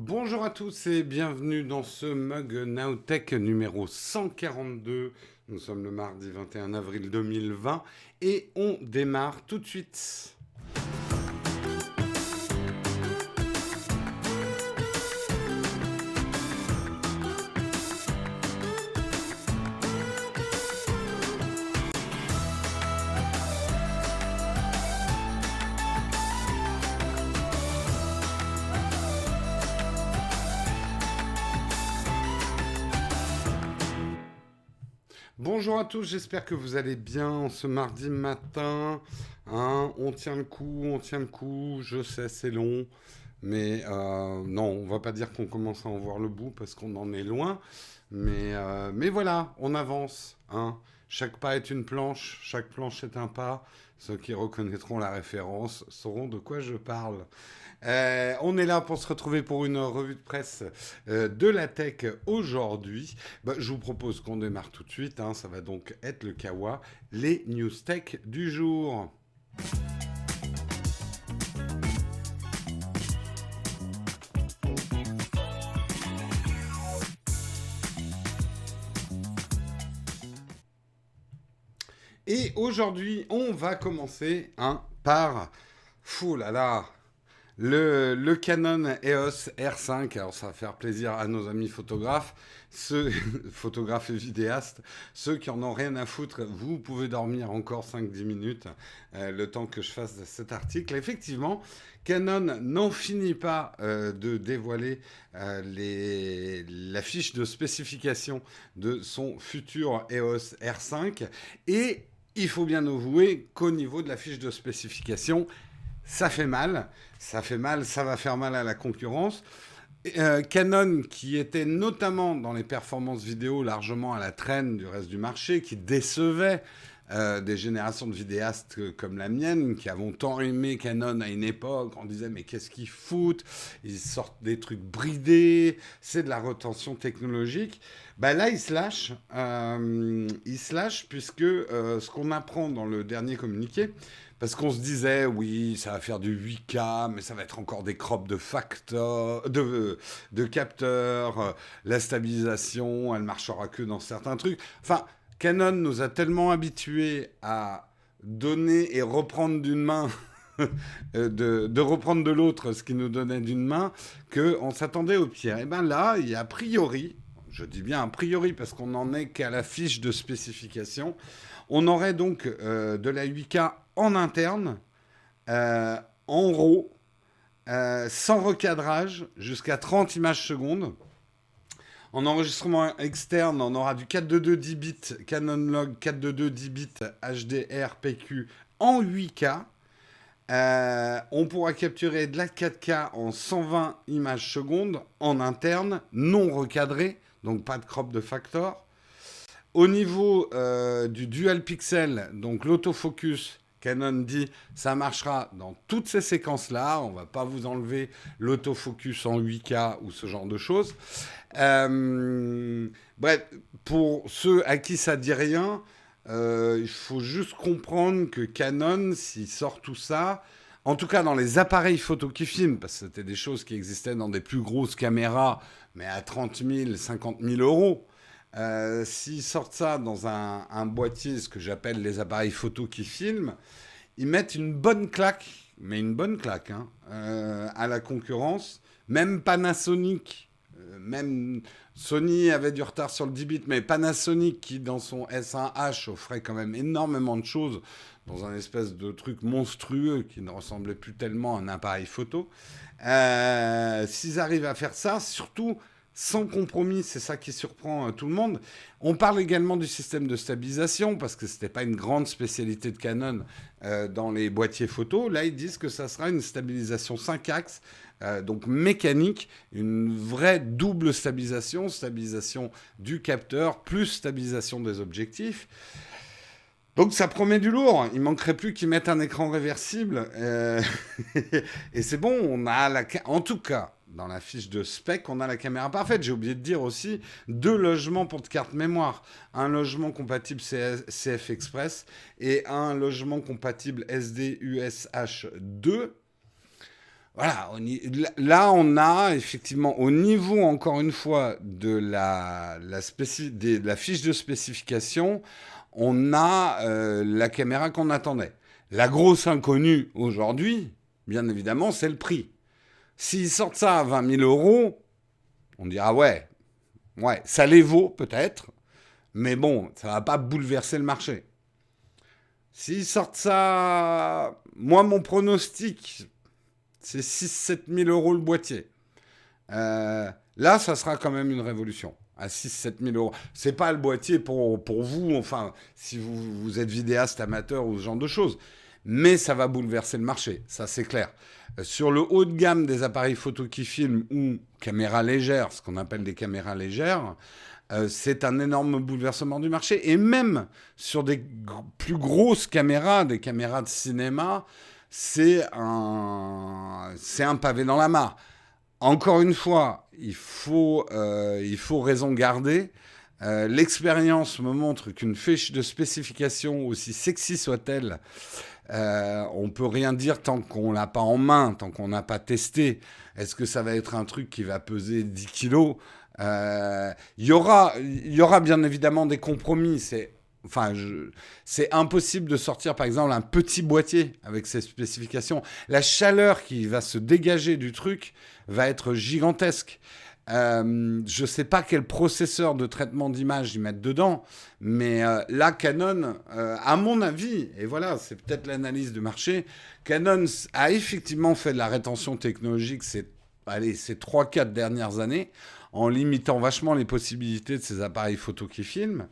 Bonjour à tous et bienvenue dans ce mug Nowtech numéro 142. Nous sommes le mardi 21 avril 2020 et on démarre tout de suite. Bonjour à tous, j'espère que vous allez bien ce mardi matin. Hein, on tient le coup, on tient le coup. Je sais, c'est long. Mais euh, non, on va pas dire qu'on commence à en voir le bout parce qu'on en est loin. Mais, euh, mais voilà, on avance. Hein. Chaque pas est une planche, chaque planche est un pas. Ceux qui reconnaîtront la référence sauront de quoi je parle. Euh, on est là pour se retrouver pour une revue de presse euh, de la tech aujourd'hui. Bah, je vous propose qu'on démarre tout de suite. Hein. ça va donc être le Kawa, les news tech du jour. Et aujourd'hui, on va commencer hein, par... Fou là là, le, Canon EOS R5, alors ça va faire plaisir à nos amis photographes, ceux, photographes et vidéastes, ceux qui en ont rien à foutre, vous pouvez dormir encore 5-10 minutes, euh, le temps que je fasse cet article. Effectivement, Canon n'en finit pas euh, de dévoiler euh, la fiche de spécification de son futur EOS R5 et il faut bien avouer qu'au niveau de la fiche de spécification, ça fait mal, ça fait mal, ça va faire mal à la concurrence. Euh, Canon, qui était notamment dans les performances vidéo largement à la traîne du reste du marché, qui décevait euh, des générations de vidéastes comme la mienne, qui avons tant aimé Canon à une époque, on disait mais qu'est-ce qu'ils foutent? Ils sortent des trucs bridés, c'est de la retention technologique. Bah là, ils se lâchent, euh, ils se lâchent puisque ce qu'on apprend dans le dernier communiqué, parce qu'on se disait, oui, ça va faire du 8K, mais ça va être encore des crops de facteurs, de, de capteurs, la stabilisation, elle marchera que dans certains trucs. Enfin, Canon nous a tellement habitués à donner et reprendre d'une main, euh, de, de, reprendre de l'autre ce qui nous donnait d'une main, qu'on s'attendait au pire. Et bien là, il y a a priori, je dis bien a priori parce qu'on n'en est qu'à la fiche de spécification, on aurait donc euh, de la 8K en interne, euh, en RAW, euh, sans recadrage, jusqu'à 30 images secondes. En enregistrement externe, on aura du 422 10 bits, Canon Log 422 10 bits HDR PQ en 8K. on pourra capturer de la 4K en 120 images secondes en interne, non recadré, donc pas de crop de factor. Au niveau euh, du dual pixel, donc l'autofocus, Canon dit ça marchera dans toutes ces séquences-là. On va pas vous enlever l'autofocus en 8K ou ce genre de choses. Euh, bref, pour ceux à qui ça dit rien, euh, il faut juste comprendre que Canon, s'il sort tout ça, en tout cas dans les appareils photo qui filment, parce que c'était des choses qui existaient dans des plus grosses caméras, mais à 30 000, 50 000 euros. Euh, s'ils sortent ça dans un, boîtier, ce que j'appelle les appareils photo qui filment, ils mettent une bonne claque, mais une bonne claque, hein, euh, à la concurrence. Même Panasonic, euh, même Sony avait du retard sur le 10 bits, mais Panasonic, qui dans son S1H offrait quand même énormément de choses dans un espèce de truc monstrueux qui ne ressemblait plus tellement à un appareil photo, s'ils arrivent à faire ça, surtout sans compromis, c'est ça qui surprend euh, tout le monde. On parle également du système de stabilisation, parce que ce n'était pas une grande spécialité de Canon euh, dans les boîtiers photo. Là, ils disent que ça sera une stabilisation 5 axes, euh, donc mécanique, une vraie double stabilisation, stabilisation du capteur plus stabilisation des objectifs. Donc ça promet du lourd. Il manquerait plus qu'ils mettent un écran réversible. et c'est bon, on a la... En tout cas, dans la fiche de spec, on a la caméra parfaite. J'ai oublié de dire aussi deux logements pour de carte mémoire. Un logement compatible CF Express et un logement compatible SD USH 2. voilà, là on a effectivement au niveau encore une fois de la, la, fiche de spécification, on a euh, la caméra qu'on attendait. La grosse inconnue aujourd'hui, bien évidemment, c'est le prix. S'ils sortent ça à 20 000 euros, on dira ouais, ouais, ça les vaut peut-être, mais bon, ça va pas bouleverser le marché. S'ils sortent ça, moi mon pronostic, c'est 6-7 000 euros le boîtier. Euh, là, ça sera quand même une révolution. À 6-7 000 euros. C'est pas le boîtier pour, pour vous, enfin, si vous, vous êtes vidéaste amateur ou ce genre de choses. Mais ça va bouleverser le marché, ça c'est clair. Sur le haut de gamme des appareils photo qui filment ou caméras légères, ce qu'on appelle des caméras légères, euh, c'est un énorme bouleversement du marché. Et même sur des plus grosses caméras, des caméras de cinéma, c'est un, un pavé dans la mare. Encore une fois, il faut, euh, il faut raison garder. Euh, l'expérience me montre qu'une fiche de spécification, aussi sexy soit-elle, euh, on peut rien dire tant qu'on l'a pas en main, tant qu'on n'a pas testé. Est-ce que ça va être un truc qui va peser 10 kilos? Euh, Il y, aura, y aura bien évidemment des compromis. C'est Enfin, c'est impossible de sortir, par exemple, un petit boîtier avec ces spécifications. La chaleur qui va se dégager du truc va être gigantesque. Euh, je ne sais pas quel processeur de traitement d'image ils mettent dedans, mais euh, là, Canon, euh, à mon avis, et voilà, c'est peut-être l'analyse du marché, Canon a effectivement fait de la rétention technologique ces, ces 3-4 dernières années, en limitant vachement les possibilités de ces appareils photo qui filment.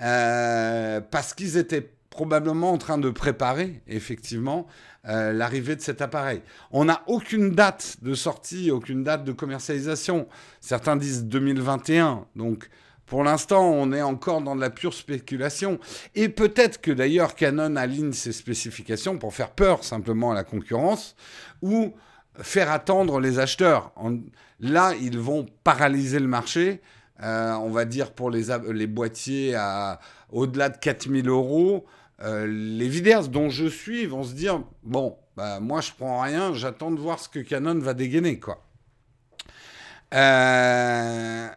Euh, parce qu'ils étaient probablement en train de préparer, effectivement, euh, l'arrivée de cet appareil. On n'a aucune date de sortie, aucune date de commercialisation. Certains disent 2021. Donc, pour l'instant, on est encore dans de la pure spéculation. Et peut-être que d'ailleurs Canon aligne ses spécifications pour faire peur simplement à la concurrence ou faire attendre les acheteurs. Là, ils vont paralyser le marché euh, on va dire pour les, les boîtiers à au-delà de 4000 euros, euh, les vidéastes dont je suis vont se dire bon, bah, moi je prends rien, j'attends de voir ce que Canon va dégainer, quoi. Euh,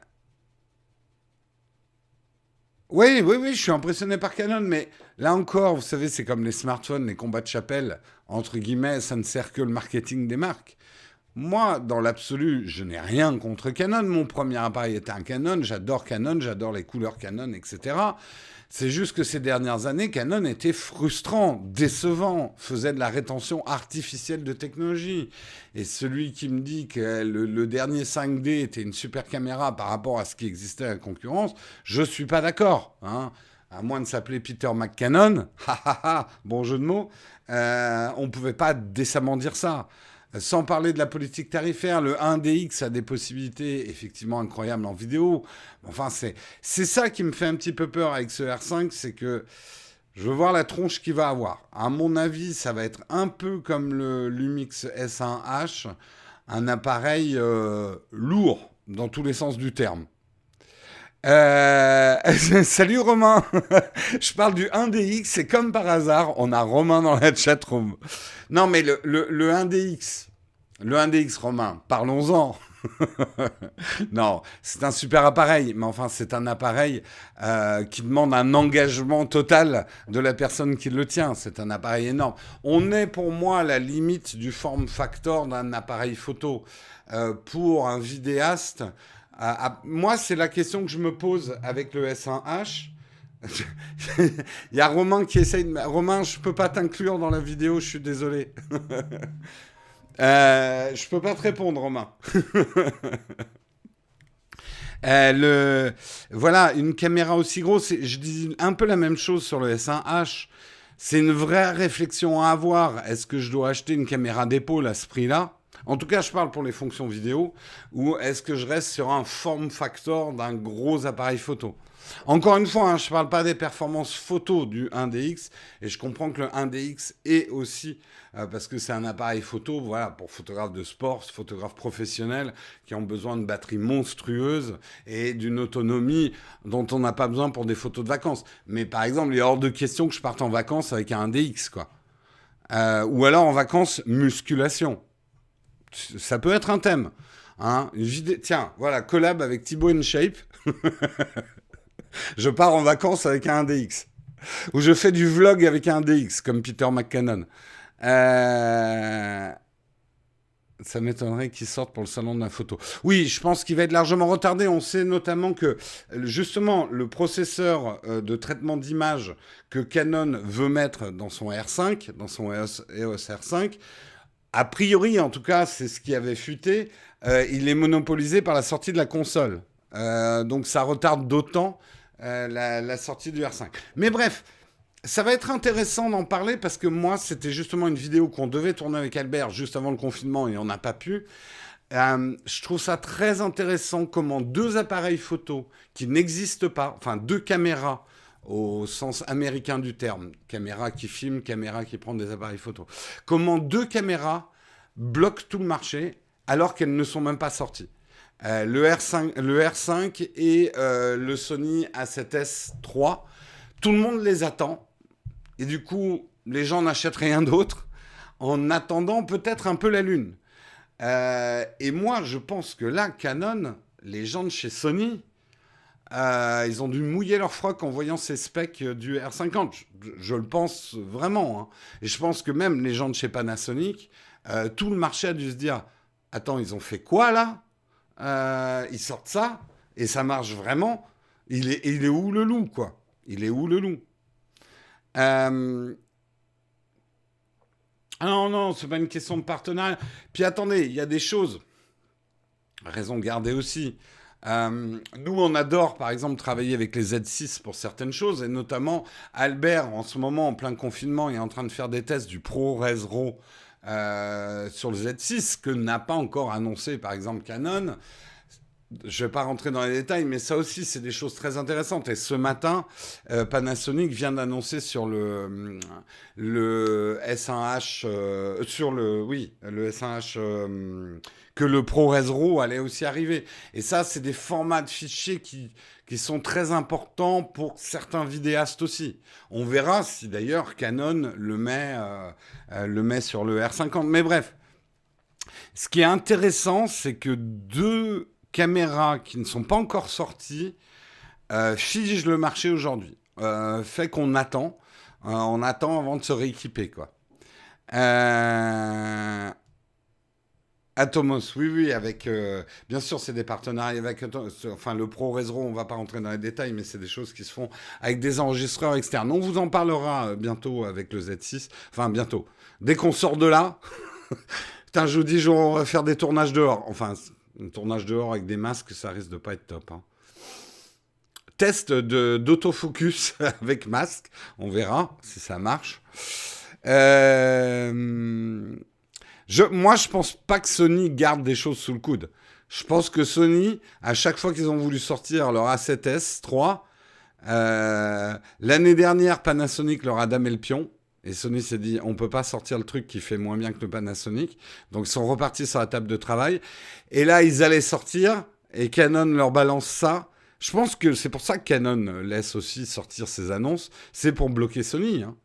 oui, oui, oui, je suis impressionné par Canon, mais là encore, vous savez, c'est comme les smartphones, les combats de chapelle, entre guillemets, ça ne sert que le marketing des marques. Moi, dans l'absolu, je n'ai rien contre Canon. Mon premier appareil était un Canon. J'adore Canon, j'adore les couleurs Canon, etc. C'est juste que ces dernières années, Canon était frustrant, décevant, faisait de la rétention artificielle de technologie. Et celui qui me dit que le, dernier 5D était une super caméra par rapport à ce qui existait à la concurrence, je ne suis pas d'accord. Hein. À moins de s'appeler Peter McCannon, bon jeu de mots, euh, on ne pouvait pas décemment dire ça. Sans parler de la politique tarifaire, le 1DX a des possibilités effectivement incroyables en vidéo. Enfin, c'est, c'est ça qui me fait un petit peu peur avec ce R5, c'est que je veux voir la tronche qu'il va avoir. À mon avis, ça va être un peu comme le Lumix S1H, un appareil euh, lourd dans tous les sens du terme. Euh, salut Romain, je parle du 1DX, c'est comme par hasard, on a Romain dans la chatroom. Non mais le, le, le 1DX, le 1DX Romain, parlons-en. non, c'est un super appareil, mais enfin c'est un appareil euh, qui demande un engagement total de la personne qui le tient. C'est un appareil énorme. On est pour moi à la limite du form factor d'un appareil photo. Euh, pour un vidéaste, moi, c'est la question que je me pose avec le S1H. Il y a Romain qui essaye de... Romain, je peux pas t'inclure dans la vidéo, je suis désolé. euh, je peux pas te répondre, Romain. Euh, le... Voilà, une caméra aussi grosse, je dis un peu la même chose sur le S1H. C'est une vraie réflexion à avoir. Est-ce que je dois acheter une caméra d'épaule à ce prix-là? En tout cas, je parle pour les fonctions vidéo, ou est-ce que je reste sur un form factor d'un gros appareil photo encore une fois, hein, je ne parle pas des performances photo du 1DX, et je comprends que le 1DX est aussi, euh, parce que c'est un appareil photo, voilà, pour photographes de sport, photographes professionnels, qui ont besoin de batteries monstrueuses et d'une autonomie dont on n'a pas besoin pour des photos de vacances. Mais par exemple, il est hors de question que je parte en vacances avec un 1DX, quoi. Euh, ou alors en vacances, musculation. Ça peut être un thème. Hein. Tiens, voilà, collab avec Thibaut InShape. je pars en vacances avec un DX. Ou je fais du vlog avec un DX, comme Peter McCannon. Euh, ça m'étonnerait qu'il sorte pour le salon de la photo. Oui, je pense qu'il va être largement retardé. On sait notamment que justement le processeur euh, de traitement d'image que Canon veut mettre dans son R5, dans son EOS, EOS R5, a priori en tout cas, c'est ce qui avait fuité, euh, il est monopolisé par la sortie de la console. Euh, donc ça retarde d'autant la, la sortie du R5. Mais bref, ça va être intéressant d'en parler parce que moi, c'était justement une vidéo qu'on devait tourner avec Albert juste avant le confinement et on n'a pas pu. Euh, je trouve ça très intéressant comment deux appareils photo qui n'existent pas, enfin deux caméras au sens américain du terme, caméra qui filme, caméra qui prend des appareils photo, comment deux caméras bloquent tout le marché alors qu'elles ne sont même pas sorties. Euh, le, R5, le R5 et euh, le Sony A7S III, tout le monde les attend et du coup, les gens n'achètent rien d'autre en attendant peut-être un peu la Lune. Euh, et moi, je pense que là, Canon, les gens de chez Sony, euh, ils ont dû mouiller leur froc en voyant ces specs du R50. Je, le pense vraiment. Hein. Et je pense que même les gens de chez Panasonic, euh, tout le marché a dû se dire Attends, ils ont fait quoi là? Ils sortent ça et ça marche vraiment. Il est, il est où le loup, quoi? Il est où le loup? Euh... Ah non, non, c'est pas une question de partenariat. Puis attendez, il y a des choses. Raison garder aussi. Euh, nous, on adore, par exemple, travailler avec les Z6 pour certaines choses, et notamment Albert, en ce moment, en plein confinement, est en train de faire des tests du ProRes RAW euh, sur le Z6, que n'a pas encore annoncé, par exemple, Canon je ne vais pas rentrer dans les détails, mais ça aussi, c'est des choses très intéressantes. Et ce matin, euh, Panasonic vient d'annoncer sur le, le S1H, euh, sur le, oui, le S1H, euh, que le ProRes RAW allait aussi arriver. Et ça, c'est des formats de fichiers qui, qui sont très importants pour certains vidéastes aussi. On verra si d'ailleurs Canon le met, le met sur le R50. Mais bref, ce qui est intéressant, c'est que deux caméras qui ne sont pas encore sorties euh, figent le marché aujourd'hui. Euh, fait qu'on attend. Euh, on attend avant de se rééquiper, quoi. Atomos, oui, oui, avec. bien sûr, c'est des partenariats avec. Enfin, le Pro Resro, on va pas rentrer dans les détails, mais c'est des choses qui se font avec des enregistreurs externes. On vous en parlera bientôt avec le Z6. Enfin, bientôt. Dès qu'on sort de là. Putain, je vous dis, on va faire des tournages dehors. Enfin, un tournage dehors avec des masques, ça risque de pas être top. Hein. Test d'autofocus avec masque, on verra si ça marche. Euh, je, moi, je pense pas que Sony garde des choses sous le coude. Je pense que Sony, à chaque fois qu'ils ont voulu sortir leur A7S 3, euh, l'année dernière, Panasonic leur a damé le pion. Et Sony s'est dit, on peut pas sortir le truc qui fait moins bien que le Panasonic. Donc ils sont repartis sur la table de travail. Et là, ils allaient sortir et Canon leur balance ça. Je pense que c'est pour ça que Canon laisse aussi sortir ses annonces. C'est pour bloquer Sony. Hein.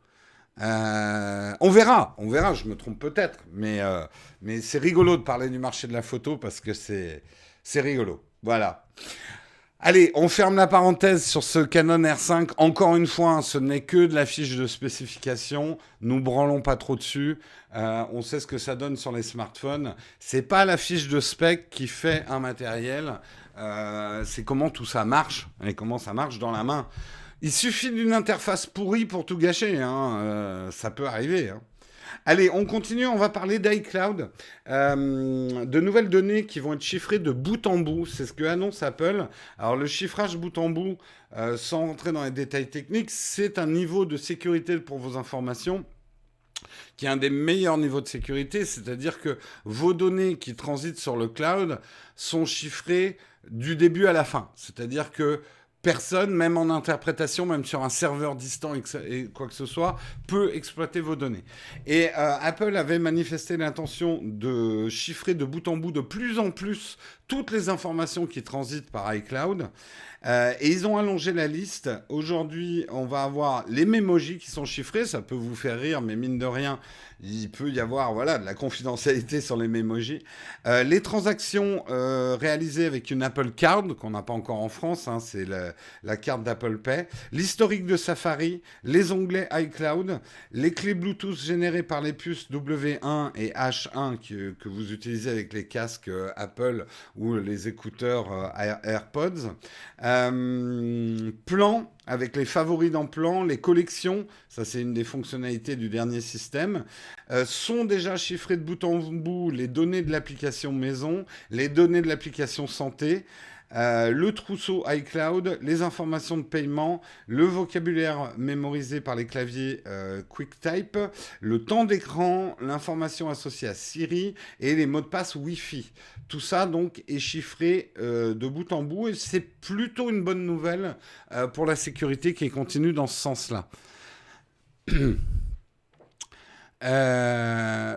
Euh, on verra, on verra, je me trompe peut-être. Mais, euh, mais c'est rigolo de parler du marché de la photo parce que c'est rigolo. Voilà. Allez, on ferme la parenthèse sur ce Canon R5. Encore une fois, hein, ce n'est que de la fiche de spécification. Nous branlons pas trop dessus. Euh, on sait ce que ça donne sur les smartphones. C'est pas la fiche de spec qui fait un matériel. Euh, c'est comment tout ça marche et comment ça marche dans la main. Il suffit d'une interface pourrie pour tout gâcher. Hein. Euh, ça peut arriver. Hein. Allez, on continue, on va parler d'iCloud. Euh, de nouvelles données qui vont être chiffrées de bout en bout, c'est ce que annonce Apple. Alors le chiffrage bout en bout, euh, sans rentrer dans les détails techniques, c'est un niveau de sécurité pour vos informations qui est un des meilleurs niveaux de sécurité, c'est-à-dire que vos données qui transitent sur le cloud sont chiffrées du début à la fin. C'est-à-dire que personne, même en interprétation, même sur un serveur distant et, quoi que ce soit, peut exploiter vos données. Et euh, Apple avait manifesté l'intention de chiffrer de bout en bout de plus en plus toutes les informations qui transitent par iCloud. Euh, et ils ont allongé la liste. Aujourd'hui, on va avoir les mémojis qui sont chiffrés. Ça peut vous faire rire, mais mine de rien, il peut y avoir voilà, de la confidentialité sur les mémojis. Euh, les transactions euh, réalisées avec une Apple Card, qu'on n'a pas encore en France, hein, c'est la, carte d'Apple Pay. L'historique de Safari, les onglets iCloud, les clés Bluetooth générées par les puces W1 et H1 que, vous utilisez avec les casques Apple ou les écouteurs AirPods. Euh, plan, avec les favoris plan, les collections, ça c'est une des fonctionnalités du dernier système, euh, sont déjà chiffrées de bout en bout les données de l'application maison, les données de l'application santé. Euh, le trousseau iCloud, les informations de paiement, le vocabulaire mémorisé par les claviers euh, QuickType, le temps d'écran, l'information associée à Siri et les mots de passe Wi-Fi. Tout ça donc est chiffré euh, de bout en bout et c'est plutôt une bonne nouvelle pour la sécurité qui continue dans ce sens-là. oui,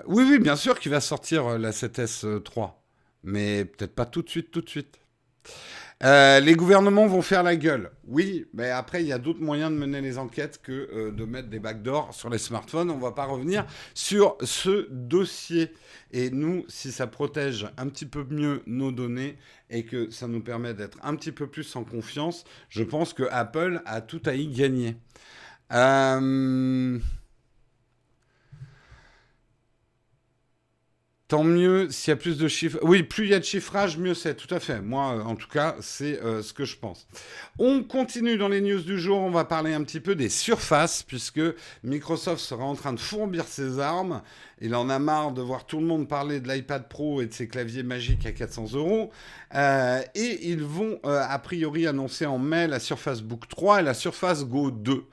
oui, bien sûr qu'il va sortir la 7S 3, mais peut-être pas tout de suite, tout de suite. Euh, les gouvernements vont faire la gueule. Oui, mais après, il y a d'autres moyens de mener les enquêtes que euh, de mettre des backdoors sur les smartphones. On ne va pas revenir sur ce dossier. Et nous, si ça protège un petit peu mieux nos données et que ça nous permet d'être un petit peu plus en confiance, je pense que Apple a tout à y gagner. Euh... Tant mieux s'il y a plus de chiffres. Oui, plus il y a de chiffrage, mieux c'est. Tout à fait. Moi, euh, en tout cas, c'est euh, ce que je pense. On continue dans les news du jour. On va parler un petit peu des surfaces, puisque Microsoft sera en train de fourbir ses armes. Il en a marre de voir tout le monde parler de l'iPad Pro et de ses claviers magiques à 400 euros. Euh, et ils vont, a priori, annoncer en mai la Surface Book 3 et la Surface Go 2.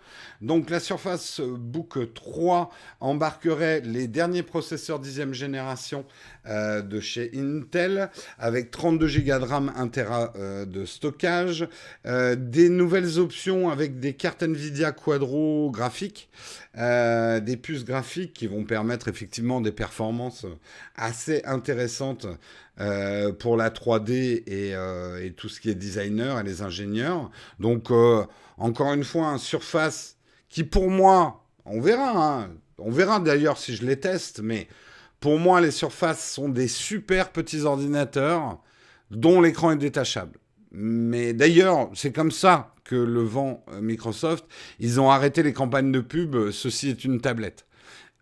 Donc la Surface Book 3 embarquerait les derniers processeurs 10e génération euh, de chez Intel avec 32 Go de RAM, 1 Tera euh, de stockage, euh, des nouvelles options avec des cartes Nvidia Quadro graphiques, des puces graphiques qui vont permettre effectivement des performances assez intéressantes pour la 3D et, tout ce qui est designer et les ingénieurs. Donc encore une fois, un Surface qui pour moi, on verra, hein. on verra d'ailleurs si je les teste, mais pour moi, les surfaces sont des super petits ordinateurs dont l'écran est détachable. Mais d'ailleurs, c'est comme ça que le vend euh, Microsoft. Ils ont arrêté les campagnes de pub. Ceci est une tablette.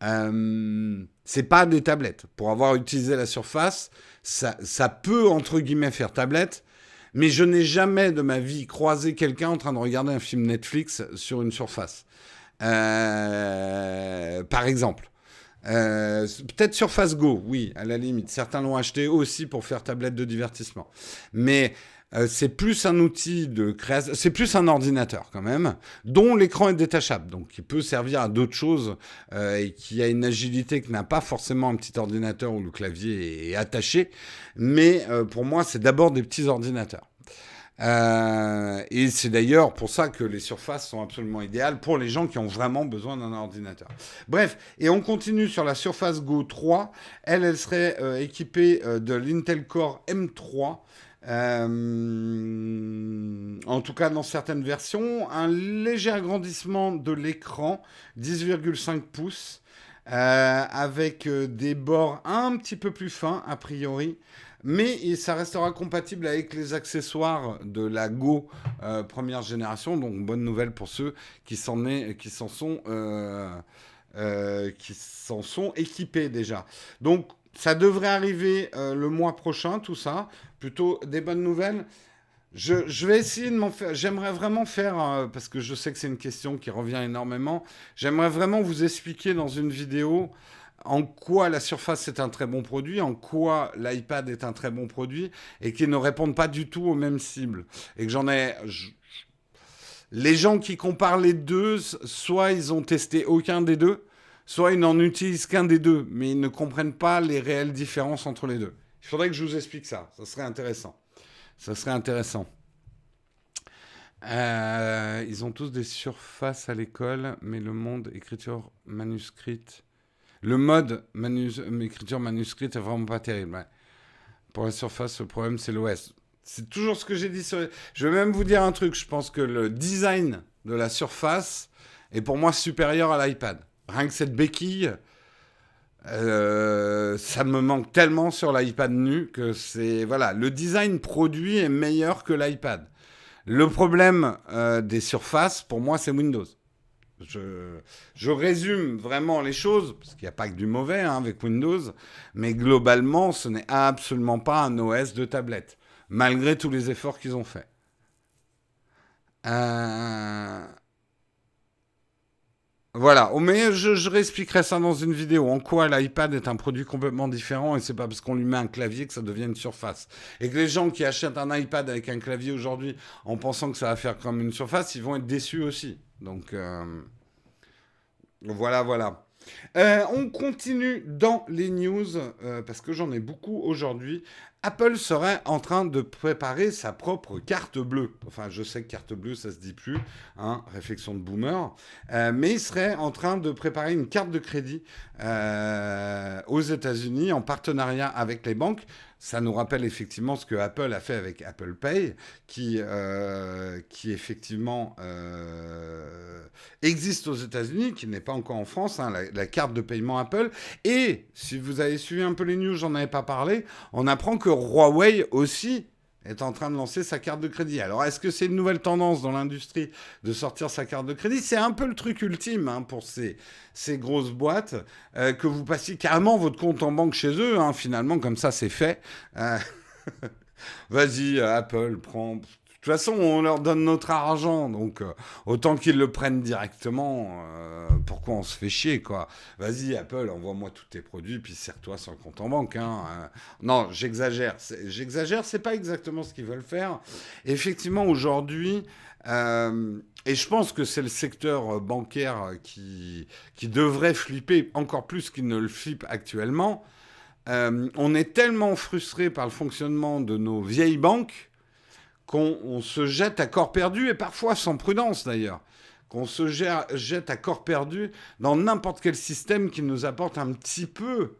Euh, c'est pas des tablettes. Pour avoir utilisé la Surface, ça, ça peut entre guillemets faire tablette, mais je n'ai jamais de ma vie croisé quelqu'un en train de regarder un film Netflix sur une surface. Euh, par exemple. Euh, peut-être Surface Go, oui, à la limite. Certains l'ont acheté aussi pour faire tablette de divertissement. Mais euh, c'est plus un outil de création, c'est plus un ordinateur quand même, dont l'écran est détachable, donc qui peut servir à d'autres choses et qui a une agilité que n'a pas forcément un petit ordinateur où le clavier est attaché. Mais pour moi, c'est d'abord des petits ordinateurs. Euh, et c'est d'ailleurs pour ça que les surfaces sont absolument idéales pour les gens qui ont vraiment besoin d'un ordinateur. Bref, et on continue sur la Surface Go 3. Elle, elle serait euh, équipée euh, de l'Intel Core M3. en tout cas, dans certaines versions, un léger agrandissement de l'écran, 10,5 pouces, avec des bords un petit peu plus fins, a priori, mais ça restera compatible avec les accessoires de la Go euh, première génération. Donc bonne nouvelle pour ceux qui s'en sont, euh, euh, sont équipés déjà. Donc ça devrait arriver le mois prochain, tout ça. Plutôt des bonnes nouvelles. Je, vais essayer de m'en faire. J'aimerais vraiment faire, parce que je sais que c'est une question qui revient énormément, j'aimerais vraiment vous expliquer dans une vidéo en quoi la Surface est un très bon produit, en quoi l'iPad est un très bon produit, et qui ne répondent pas du tout aux mêmes cibles. Et que j'en ai... Les gens qui comparent les deux, soit ils ont testé aucun des deux, soit ils n'en utilisent qu'un des deux, mais ils ne comprennent pas les réelles différences entre les deux. Il faudrait que je vous explique ça, ça serait intéressant. Ça serait intéressant. Euh, ils ont tous des surfaces à l'école, mais le monde écriture manuscrite. Le mode écriture manuscrite est vraiment pas terrible. Pour la surface, le problème c'est l'OS. C'est toujours ce que j'ai dit. Sur... Je vais même vous dire un truc. Je pense que le design de la surface est pour moi supérieur à l'iPad. Rien que cette béquille, euh, ça me manque tellement sur l'iPad nu que c'est voilà, le design produit est meilleur que l'iPad. Le problème euh, des surfaces, pour moi, c'est Windows. Je, résume vraiment les choses, parce qu'il n'y a pas que du mauvais hein, avec Windows, mais globalement, ce n'est absolument pas un OS de tablette, malgré tous les efforts qu'ils ont faits. Euh, voilà, oh, mais je, réexpliquerai ça dans une vidéo. En quoi l'iPad est un produit complètement différent et c'est pas parce qu'on lui met un clavier que ça devient une surface. Et que les gens qui achètent un iPad avec un clavier aujourd'hui en pensant que ça va faire comme une surface, ils vont être déçus aussi. Donc euh, voilà, voilà. Euh, on continue dans les news euh, parce que j'en ai beaucoup aujourd'hui. Apple serait en train de préparer sa propre carte bleue. Enfin, je sais que carte bleue, ça se dit plus, hein, réflexion de boomer. Euh, mais il serait en train de préparer une carte de crédit aux États-Unis en partenariat avec les banques ça nous rappelle effectivement ce que Apple a fait avec Apple Pay, qui, euh, qui effectivement euh, existe aux États-Unis, qui n'est pas encore en France, hein, la, carte de paiement Apple. Et si vous avez suivi un peu les news, j'en avais pas parlé, on apprend que Huawei aussi est en train de lancer sa carte de crédit. Alors, est-ce que c'est une nouvelle tendance dans l'industrie de sortir sa carte de crédit? C'est un peu le truc ultime hein, pour ces, ces grosses boîtes, euh, que vous passiez carrément votre compte en banque chez eux, hein, finalement, comme ça c'est fait. Euh, vas-y, Apple, prends toute façon, on leur donne notre argent, donc euh, autant qu'ils le prennent directement. Euh, pourquoi on se fait chier, quoi Vas-y, Apple, envoie-moi tous tes produits, puis serre-toi le compte en banque. Hein, euh. non, j'exagère. J'exagère, c'est pas exactement ce qu'ils veulent faire. Effectivement, aujourd'hui, et je pense que c'est le secteur bancaire qui, qui devrait flipper encore plus qu'il ne le flippe actuellement. on est tellement frustré par le fonctionnement de nos vieilles banques qu'on se jette à corps perdu, et parfois sans prudence d'ailleurs, qu'on se jette à corps perdu dans n'importe quel système qui nous apporte un petit peu,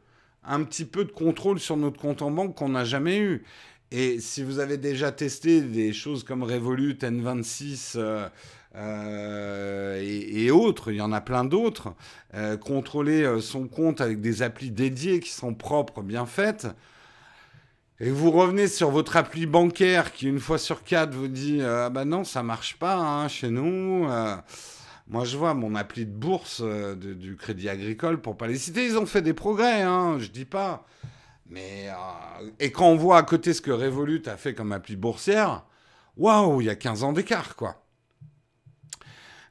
un petit peu de contrôle sur notre compte en banque qu'on n'a jamais eu. Et si vous avez déjà testé des choses comme Revolut, N26 euh, euh, et, autres, il y en a plein d'autres, euh, contrôler son compte avec des applis dédiées qui sont propres, bien faites, et vous revenez sur votre appli bancaire qui, une fois sur quatre, vous dit euh, Ah ben non, ça marche pas hein, chez nous. Euh. moi, je vois mon appli de bourse euh, du Crédit Agricole, pour pas les citer, ils ont fait des progrès, hein, je dis pas. Mais. et quand on voit à côté ce que Revolut a fait comme appli boursière, waouh, il y a 15 ans d'écart, quoi.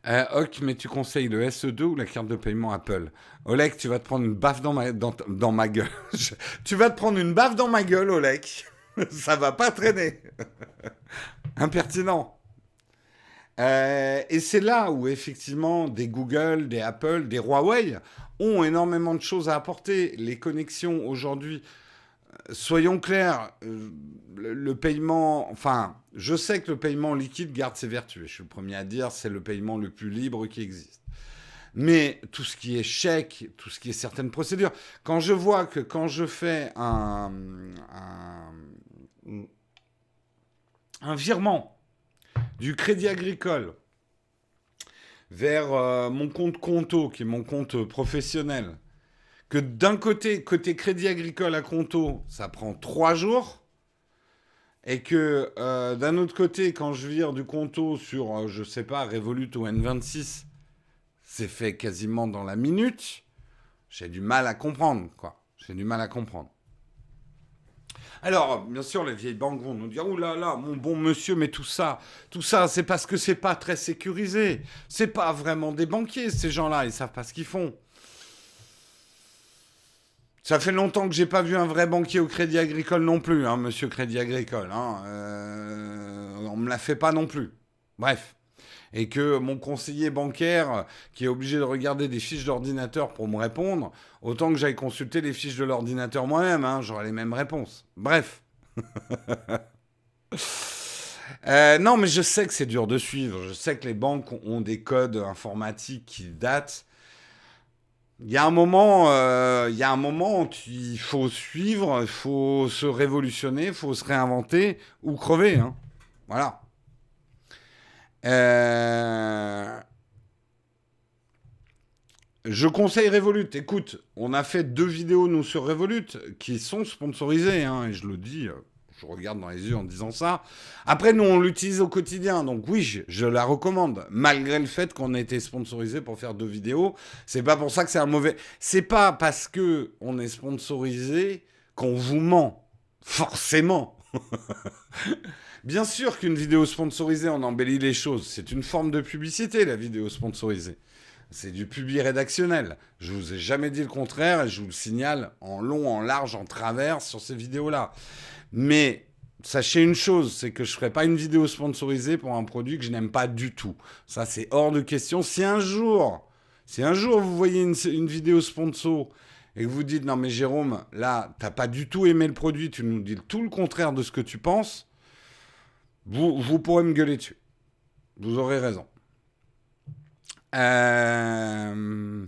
Euh, ok, mais tu conseilles le SE2 ou la carte de paiement Apple Olek, tu vas te prendre une baffe dans ma, dans, ma gueule. tu vas te prendre une baffe dans ma gueule, Olek. Ça va pas traîner. Impertinent. Euh, et c'est là où effectivement des Google, des Apple, des Huawei ont énormément de choses à apporter. Les connexions aujourd'hui, soyons clairs, euh, le, paiement, enfin, je sais que le paiement liquide garde ses vertus. Je suis le premier à dire, c'est le paiement le plus libre qui existe. Mais tout ce qui est chèque, tout ce qui est certaines procédures, quand je vois que quand je fais un, un, virement du crédit agricole vers euh, mon compte Conto, qui est mon compte professionnel, que d'un côté, côté crédit agricole à Conto, ça prend trois jours, et que euh, d'un autre côté, quand je vire du Conto sur, euh, je sais pas, Revolut ou N26, c'est fait quasiment dans la minute, j'ai du mal à comprendre, quoi. J'ai du mal à comprendre. Alors, bien sûr, les vieilles banques vont nous dire, oh là là, mon bon monsieur, mais tout ça, tout ça, c'est parce que c'est pas très sécurisé. C'est pas vraiment des banquiers, ces gens-là, ils savent pas ce qu'ils font. Ça fait longtemps que j'ai pas vu un vrai banquier au Crédit Agricole non plus, hein, monsieur Crédit Agricole. Hein. Euh, on me la fait pas non plus. Bref. Et que mon conseiller bancaire, qui est obligé de regarder des fiches d'ordinateur pour me répondre, autant que j'aille consulter les fiches de l'ordinateur moi-même, hein, j'aurai les mêmes réponses. Bref. Euh, non, mais je sais que c'est dur de suivre. Je sais que les banques ont des codes informatiques qui datent. Il y a un moment, euh, il faut suivre, il faut se révolutionner, il faut se réinventer ou crever. Hein. Voilà. Euh, je conseille Revolut. Écoute, on a fait deux vidéos, nous, sur Revolut, qui sont sponsorisées, hein, et je le dis, euh, je regarde dans les yeux en disant ça. Après, nous, on l'utilise au quotidien, donc oui, je, la recommande, malgré le fait qu'on ait été sponsorisé pour faire deux vidéos. C'est pas pour ça que c'est un mauvais... C'est pas parce que on est sponsorisé qu'on vous ment, forcément. Bien sûr qu'une vidéo sponsorisée, on embellit les choses. C'est une forme de publicité, la vidéo sponsorisée. C'est du public rédactionnel. Je vous ai jamais dit le contraire et je vous le signale en long, en large, en travers sur ces vidéos-là. Mais sachez une chose, c'est que je ne ferai pas une vidéo sponsorisée pour un produit que je n'aime pas du tout. Ça, c'est hors de question. Si un jour, si un jour vous voyez une, vidéo sponsor et que vous dites non mais Jérôme, là, t'as pas du tout aimé le produit, tu nous dis tout le contraire de ce que tu penses, vous, vous pourrez me gueuler dessus. Vous aurez raison. Euh...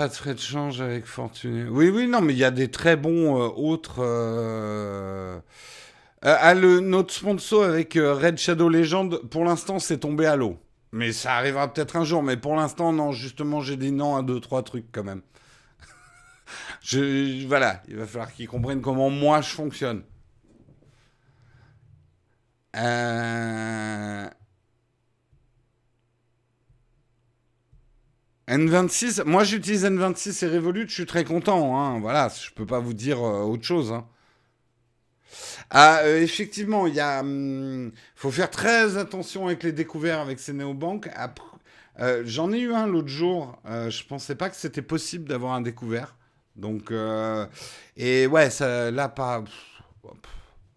Pas de frais de change avec Fortuné. Oui, oui, non, mais il y a des très bons euh, autres. Euh... euh ah, le, notre sponsor avec Red Shadow Legend, pour l'instant, c'est tombé à l'eau. Mais ça arrivera peut-être un jour. Mais pour l'instant, non, justement, j'ai dit non à deux, trois trucs quand même. voilà, il va falloir qu'ils comprennent comment moi je fonctionne. Euh... N26, moi j'utilise N26 et Revolut, je suis très content. Hein, voilà, je peux pas vous dire euh, autre chose. Hein. Ah, euh, effectivement, il y a, hum, faut faire très attention avec les découvertes avec ces néobanques. Euh, J'en ai eu un l'autre jour. je pensais pas que c'était possible d'avoir un découvert. Donc, et ouais, ça, là pas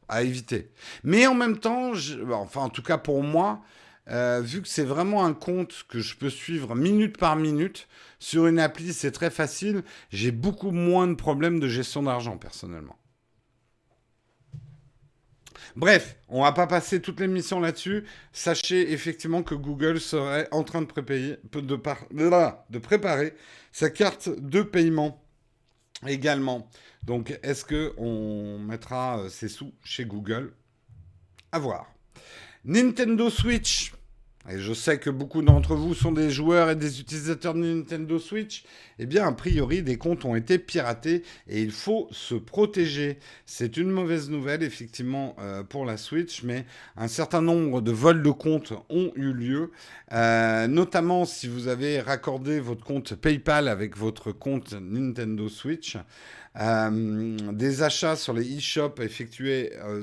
à éviter. Mais en même temps, enfin en tout cas pour moi, euh, vu que c'est vraiment un compte que je peux suivre minute par minute, sur une appli, c'est très facile. J'ai beaucoup moins de problèmes de gestion d'argent, personnellement. Bref, on va pas passer toute l'émission là-dessus. Sachez effectivement que Google serait en train de, préparer, de préparer sa carte de paiement également. Donc, est-ce qu'on mettra euh, ses sous chez Google? À voir. Nintendo Switch. Et je sais que beaucoup d'entre vous sont des joueurs et des utilisateurs de Nintendo Switch. Eh bien, a priori, des comptes ont été piratés et il faut se protéger. C'est une mauvaise nouvelle, effectivement, euh, pour la Switch, mais un certain nombre de vols de comptes ont eu lieu, euh, notamment si vous avez raccordé votre compte PayPal avec votre compte Nintendo Switch. Euh, des achats sur les e-shops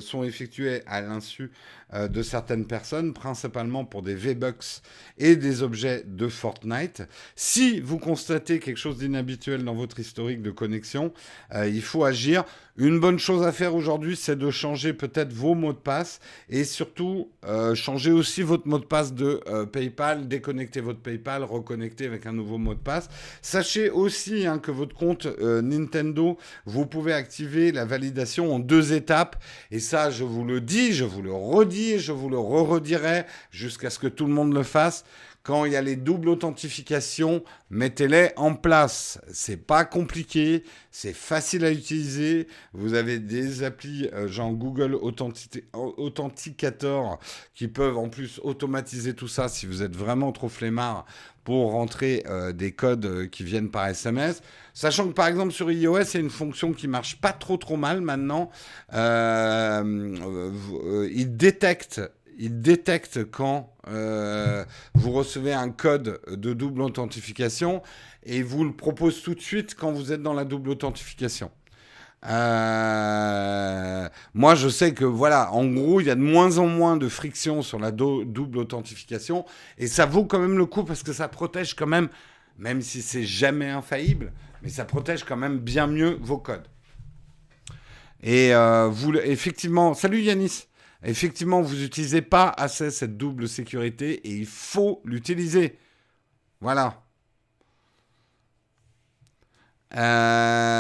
sont effectués à l'insu euh, de certaines personnes, principalement pour des V-Bucks et des objets de Fortnite. Si vous constatez quelque chose d'inhabituel dans votre historique de connexion, il faut agir. Une bonne chose à faire aujourd'hui, c'est de changer peut-être vos mots de passe et surtout changer aussi votre mot de passe de PayPal, déconnecter votre PayPal, reconnecter avec un nouveau mot de passe. Sachez aussi hein, que votre compte Nintendo vous pouvez activer la validation en deux étapes. Et ça, je vous le dis, je vous le redis, je vous le re-redirai jusqu'à ce que tout le monde le fasse. Quand il y a les doubles authentifications, mettez-les en place. C'est pas compliqué, c'est facile à utiliser. Vous avez des applis euh, genre Google Authenticator qui peuvent en plus automatiser tout ça si vous êtes vraiment trop flemmard rentrer euh, des codes euh, qui viennent par SMS. Sachant que par exemple sur iOS, il y a une fonction qui marche pas trop trop mal maintenant. Euh, il détecte quand vous recevez un code de double authentification et vous le propose tout de suite quand vous êtes dans la double authentification. Euh, moi, je sais que voilà, en gros, il y a de moins en moins de friction sur la double authentification et ça vaut quand même le coup parce que ça protège quand même, même si c'est jamais infaillible, mais ça protège quand même bien mieux vos codes. Et euh, vous, effectivement, salut Yanis. Effectivement, vous n'utilisez pas assez cette double sécurité et il faut l'utiliser. Voilà. Euh...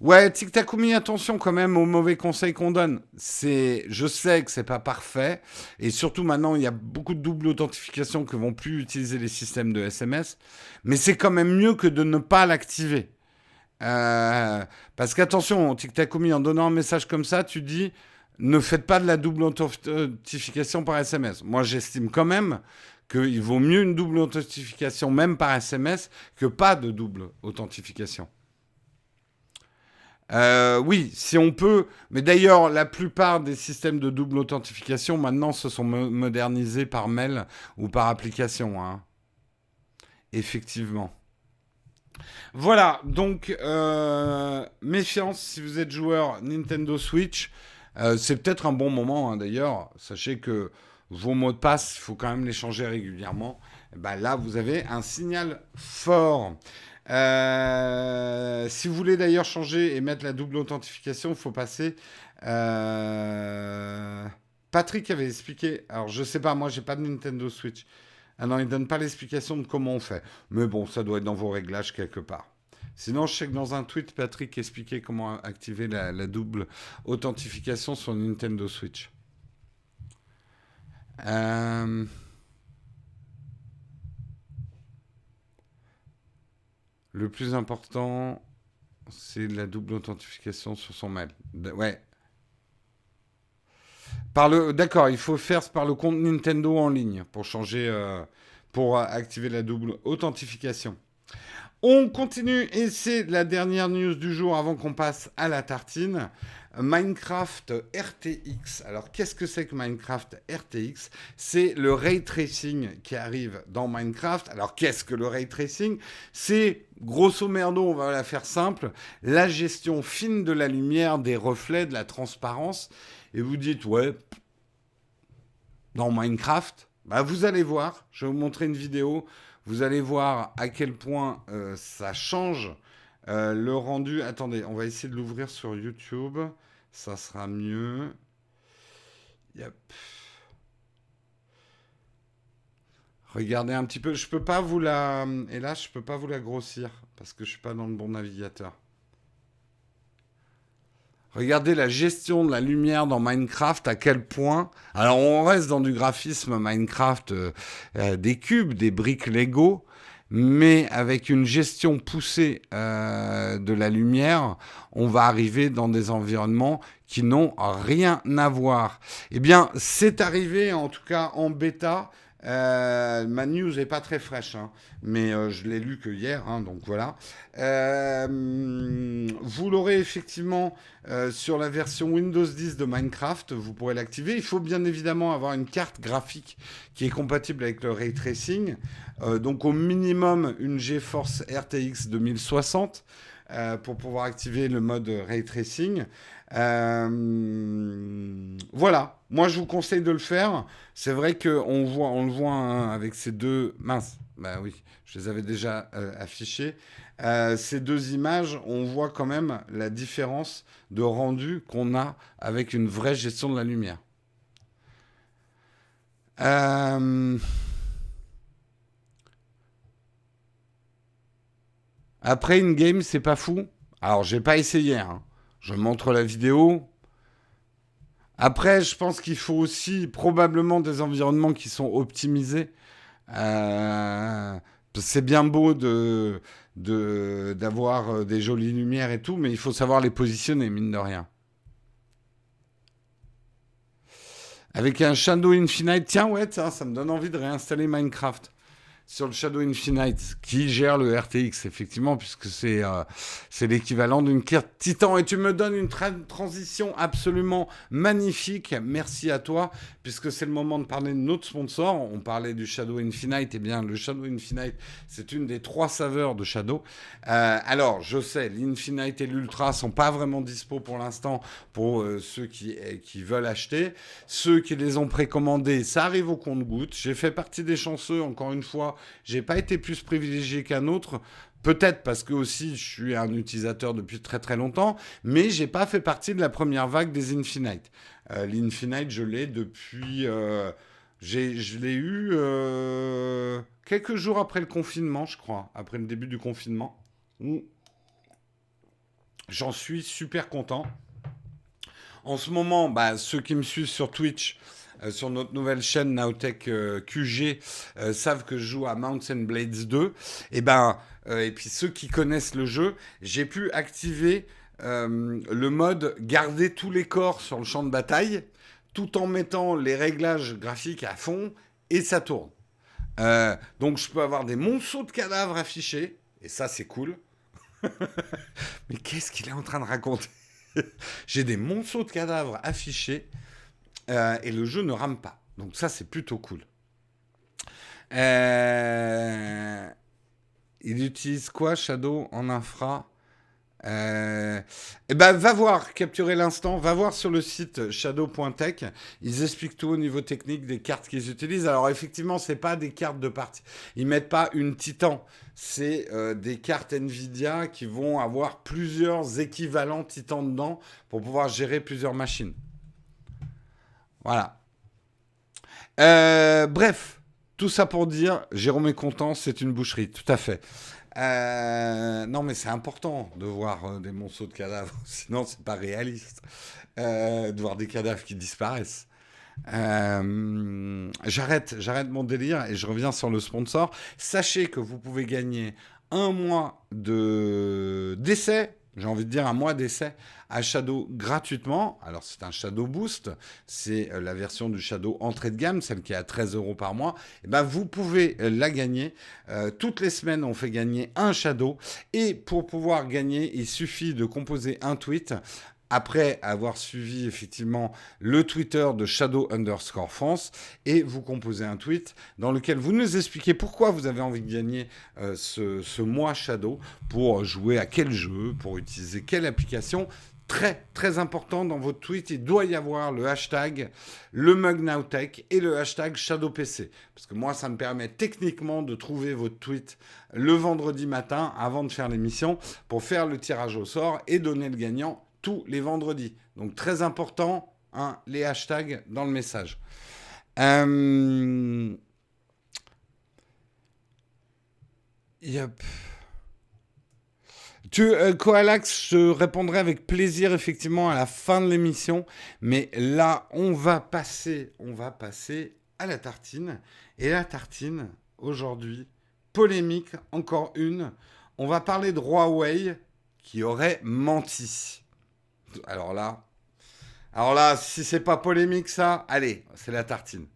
Ouais, Tic Takumi, attention quand même aux mauvais conseils qu'on donne. C'est, je sais que c'est pas parfait, et surtout maintenant il y a beaucoup de double authentification que vont plus utiliser les systèmes de SMS, mais c'est quand même mieux que de ne pas l'activer. Euh, parce qu'attention, Tic Takumi, en donnant un message comme ça, tu dis ne faites pas de la double authentification par SMS. Moi, j'estime quand même qu'il vaut mieux une double authentification, même par SMS, que pas de double authentification. Euh, oui, si on peut. Mais d'ailleurs, la plupart des systèmes de double authentification maintenant se sont modernisés par mail ou par application. Hein. Effectivement. Voilà, donc euh, méfiance si vous êtes joueur Nintendo Switch. Euh, c'est peut-être un bon moment hein, d'ailleurs. Sachez que vos mots de passe, il faut quand même les changer régulièrement. Ben là, vous avez un signal fort. Euh, si vous voulez d'ailleurs changer et mettre la double authentification, il faut passer. Euh, Patrick avait expliqué. Alors, je sais pas, moi, j'ai pas de Nintendo Switch. Ah non, il donne pas l'explication de comment on fait. Mais bon, ça doit être dans vos réglages quelque part. Sinon, je sais que dans un tweet, Patrick expliquait comment activer la, double authentification sur Nintendo Switch. Euh, le plus important, c'est la double authentification sur son mail. Ouais. D'accord, il faut faire par le compte Nintendo en ligne pour changer, euh, pour activer la double authentification. On continue et c'est la dernière news du jour avant qu'on passe à la tartine. Minecraft RTX. Alors qu'est-ce que c'est que Minecraft RTX C'est le ray tracing qui arrive dans Minecraft. Alors qu'est-ce que le ray tracing? C'est grosso merdo, on va la faire simple, la gestion fine de la lumière, des reflets, de la transparence. Et vous dites ouais, dans Minecraft, bah vous allez voir, je vais vous montrer une vidéo vous allez voir à quel point euh, ça change euh, le rendu. Attendez, on va essayer de l'ouvrir sur YouTube. Ça sera mieux. Yep. Regardez un petit peu. Je peux pas vous la. Et là, je peux pas vous la grossir parce que je suis pas dans le bon navigateur. Regardez la gestion de la lumière dans Minecraft, à quel point. Alors on reste dans du graphisme Minecraft, euh, euh, des cubes, des briques Lego, mais avec une gestion poussée euh, de la lumière, on va arriver dans des environnements qui n'ont rien à voir. Eh bien, c'est arrivé en tout cas en bêta euh, ma news n'est pas très fraîche, hein, mais euh, je l'ai lu que hier, hein, donc voilà. Euh, vous l'aurez effectivement sur la version Windows 10 de Minecraft, vous pourrez l'activer. Il faut bien évidemment avoir une carte graphique qui est compatible avec le ray tracing, donc au minimum une GeForce RTX 2060 pour pouvoir activer le mode ray tracing. Euh, voilà, moi je vous conseille de le faire. C'est vrai qu'on voit, on le voit hein, avec ces deux minces. Bah oui, je les avais déjà euh, affichés. Euh, ces deux images, on voit quand même la différence de rendu qu'on a avec une vraie gestion de la lumière. Après, une game, c'est pas fou. Alors, j'ai pas essayé. Hein. Je montre la vidéo. Après, je pense qu'il faut aussi probablement des environnements qui sont optimisés. Euh, c'est bien beau de, d'avoir euh, des jolies lumières et tout, mais il faut savoir les positionner, mine de rien. Avec un Shadow Infinite, tiens, ouais, ça, ça me donne envie de réinstaller Minecraft sur le Shadow Infinite, qui gère le RTX, effectivement, puisque c'est euh, l'équivalent d'une carte Titan. Et tu me donnes une transition absolument magnifique. Merci à toi, puisque c'est le moment de parler de notre sponsor. On parlait du Shadow Infinite. Eh bien, le Shadow Infinite, c'est une des trois saveurs de Shadow. Euh, alors, je sais, l'Infinite et l'Ultra sont pas vraiment dispo pour l'instant pour euh, ceux qui, qui veulent acheter. Ceux qui les ont précommandés, ça arrive au compte-goutte. J'ai fait partie des chanceux, encore une fois j'ai pas été plus privilégié qu'un autre. Peut-être parce que aussi je suis un utilisateur depuis très très longtemps, mais j'ai pas fait partie de la première vague des Infinite. Euh, L'Infinite, je l'ai depuis. Euh, je l'ai eu euh, quelques jours après le confinement, je crois, après le début du confinement. J'en suis super content. En ce moment, bah, ceux qui me suivent sur Twitch, euh, sur notre nouvelle chaîne Nowtech euh, QG, euh, savent que je joue à Mountain Blades 2. Et, ben, et puis ceux qui connaissent le jeu, j'ai pu activer le mode garder tous les corps sur le champ de bataille, tout en mettant les réglages graphiques à fond, et ça tourne. donc je peux avoir des monceaux de cadavres affichés, et ça c'est cool. Mais qu'est-ce qu'il est en train de raconter? J'ai des monceaux de cadavres affichés euh, et le jeu ne rame pas. Donc ça, c'est plutôt cool. Euh, il utilise quoi Shadow en infra? Euh, eh ben, va voir, capturer l'instant, va voir sur le site shadow.tech. Ils expliquent tout au niveau technique des cartes qu'ils utilisent. Alors, effectivement, c'est pas des cartes de partie. Ils mettent pas une Titan. C'est euh, des cartes Nvidia qui vont avoir plusieurs équivalents Titan dedans pour pouvoir gérer plusieurs machines. Voilà. Euh, bref, tout ça pour dire, Jérôme est content, c'est une boucherie, tout à fait. Euh, non, mais c'est important de voir euh, des monceaux de cadavres, sinon c'est pas réaliste. De voir des cadavres qui disparaissent. j'arrête, j'arrête mon délire et je reviens sur le sponsor. Sachez que vous pouvez gagner un mois de d'essai j'ai envie de dire un mois d'essai à Shadow gratuitement. Alors c'est un Shadow Boost, c'est euh, la version du Shadow entrée de gamme, celle qui est à 13 euros par mois. Et eh ben vous pouvez euh, la gagner. Euh, toutes les semaines, on fait gagner un Shadow. Et pour pouvoir gagner, il suffit de composer un tweet après avoir suivi effectivement le Twitter de Shadow underscore France et vous composez un tweet dans lequel vous nous expliquez pourquoi vous avez envie de gagner euh, ce, mois Shadow pour jouer à quel jeu, pour utiliser quelle application très très important dans votre tweet, il doit y avoir le hashtag le MugNowTech et le hashtag ShadowPC. Parce que moi, ça me permet techniquement de trouver votre tweet le vendredi matin avant de faire l'émission pour faire le tirage au sort et donner le gagnant tous les vendredis. Donc très important, hein, les hashtags dans le message. Euh... Yep. Tu, euh, Koalax, je répondrai avec plaisir effectivement à la fin de l'émission, mais là, on va passer, on va passer à la tartine. Et la tartine, aujourd'hui, polémique, encore une. On va parler de Huawei qui aurait menti. Alors là, alors là, si c'est pas polémique ça, allez, c'est la tartine.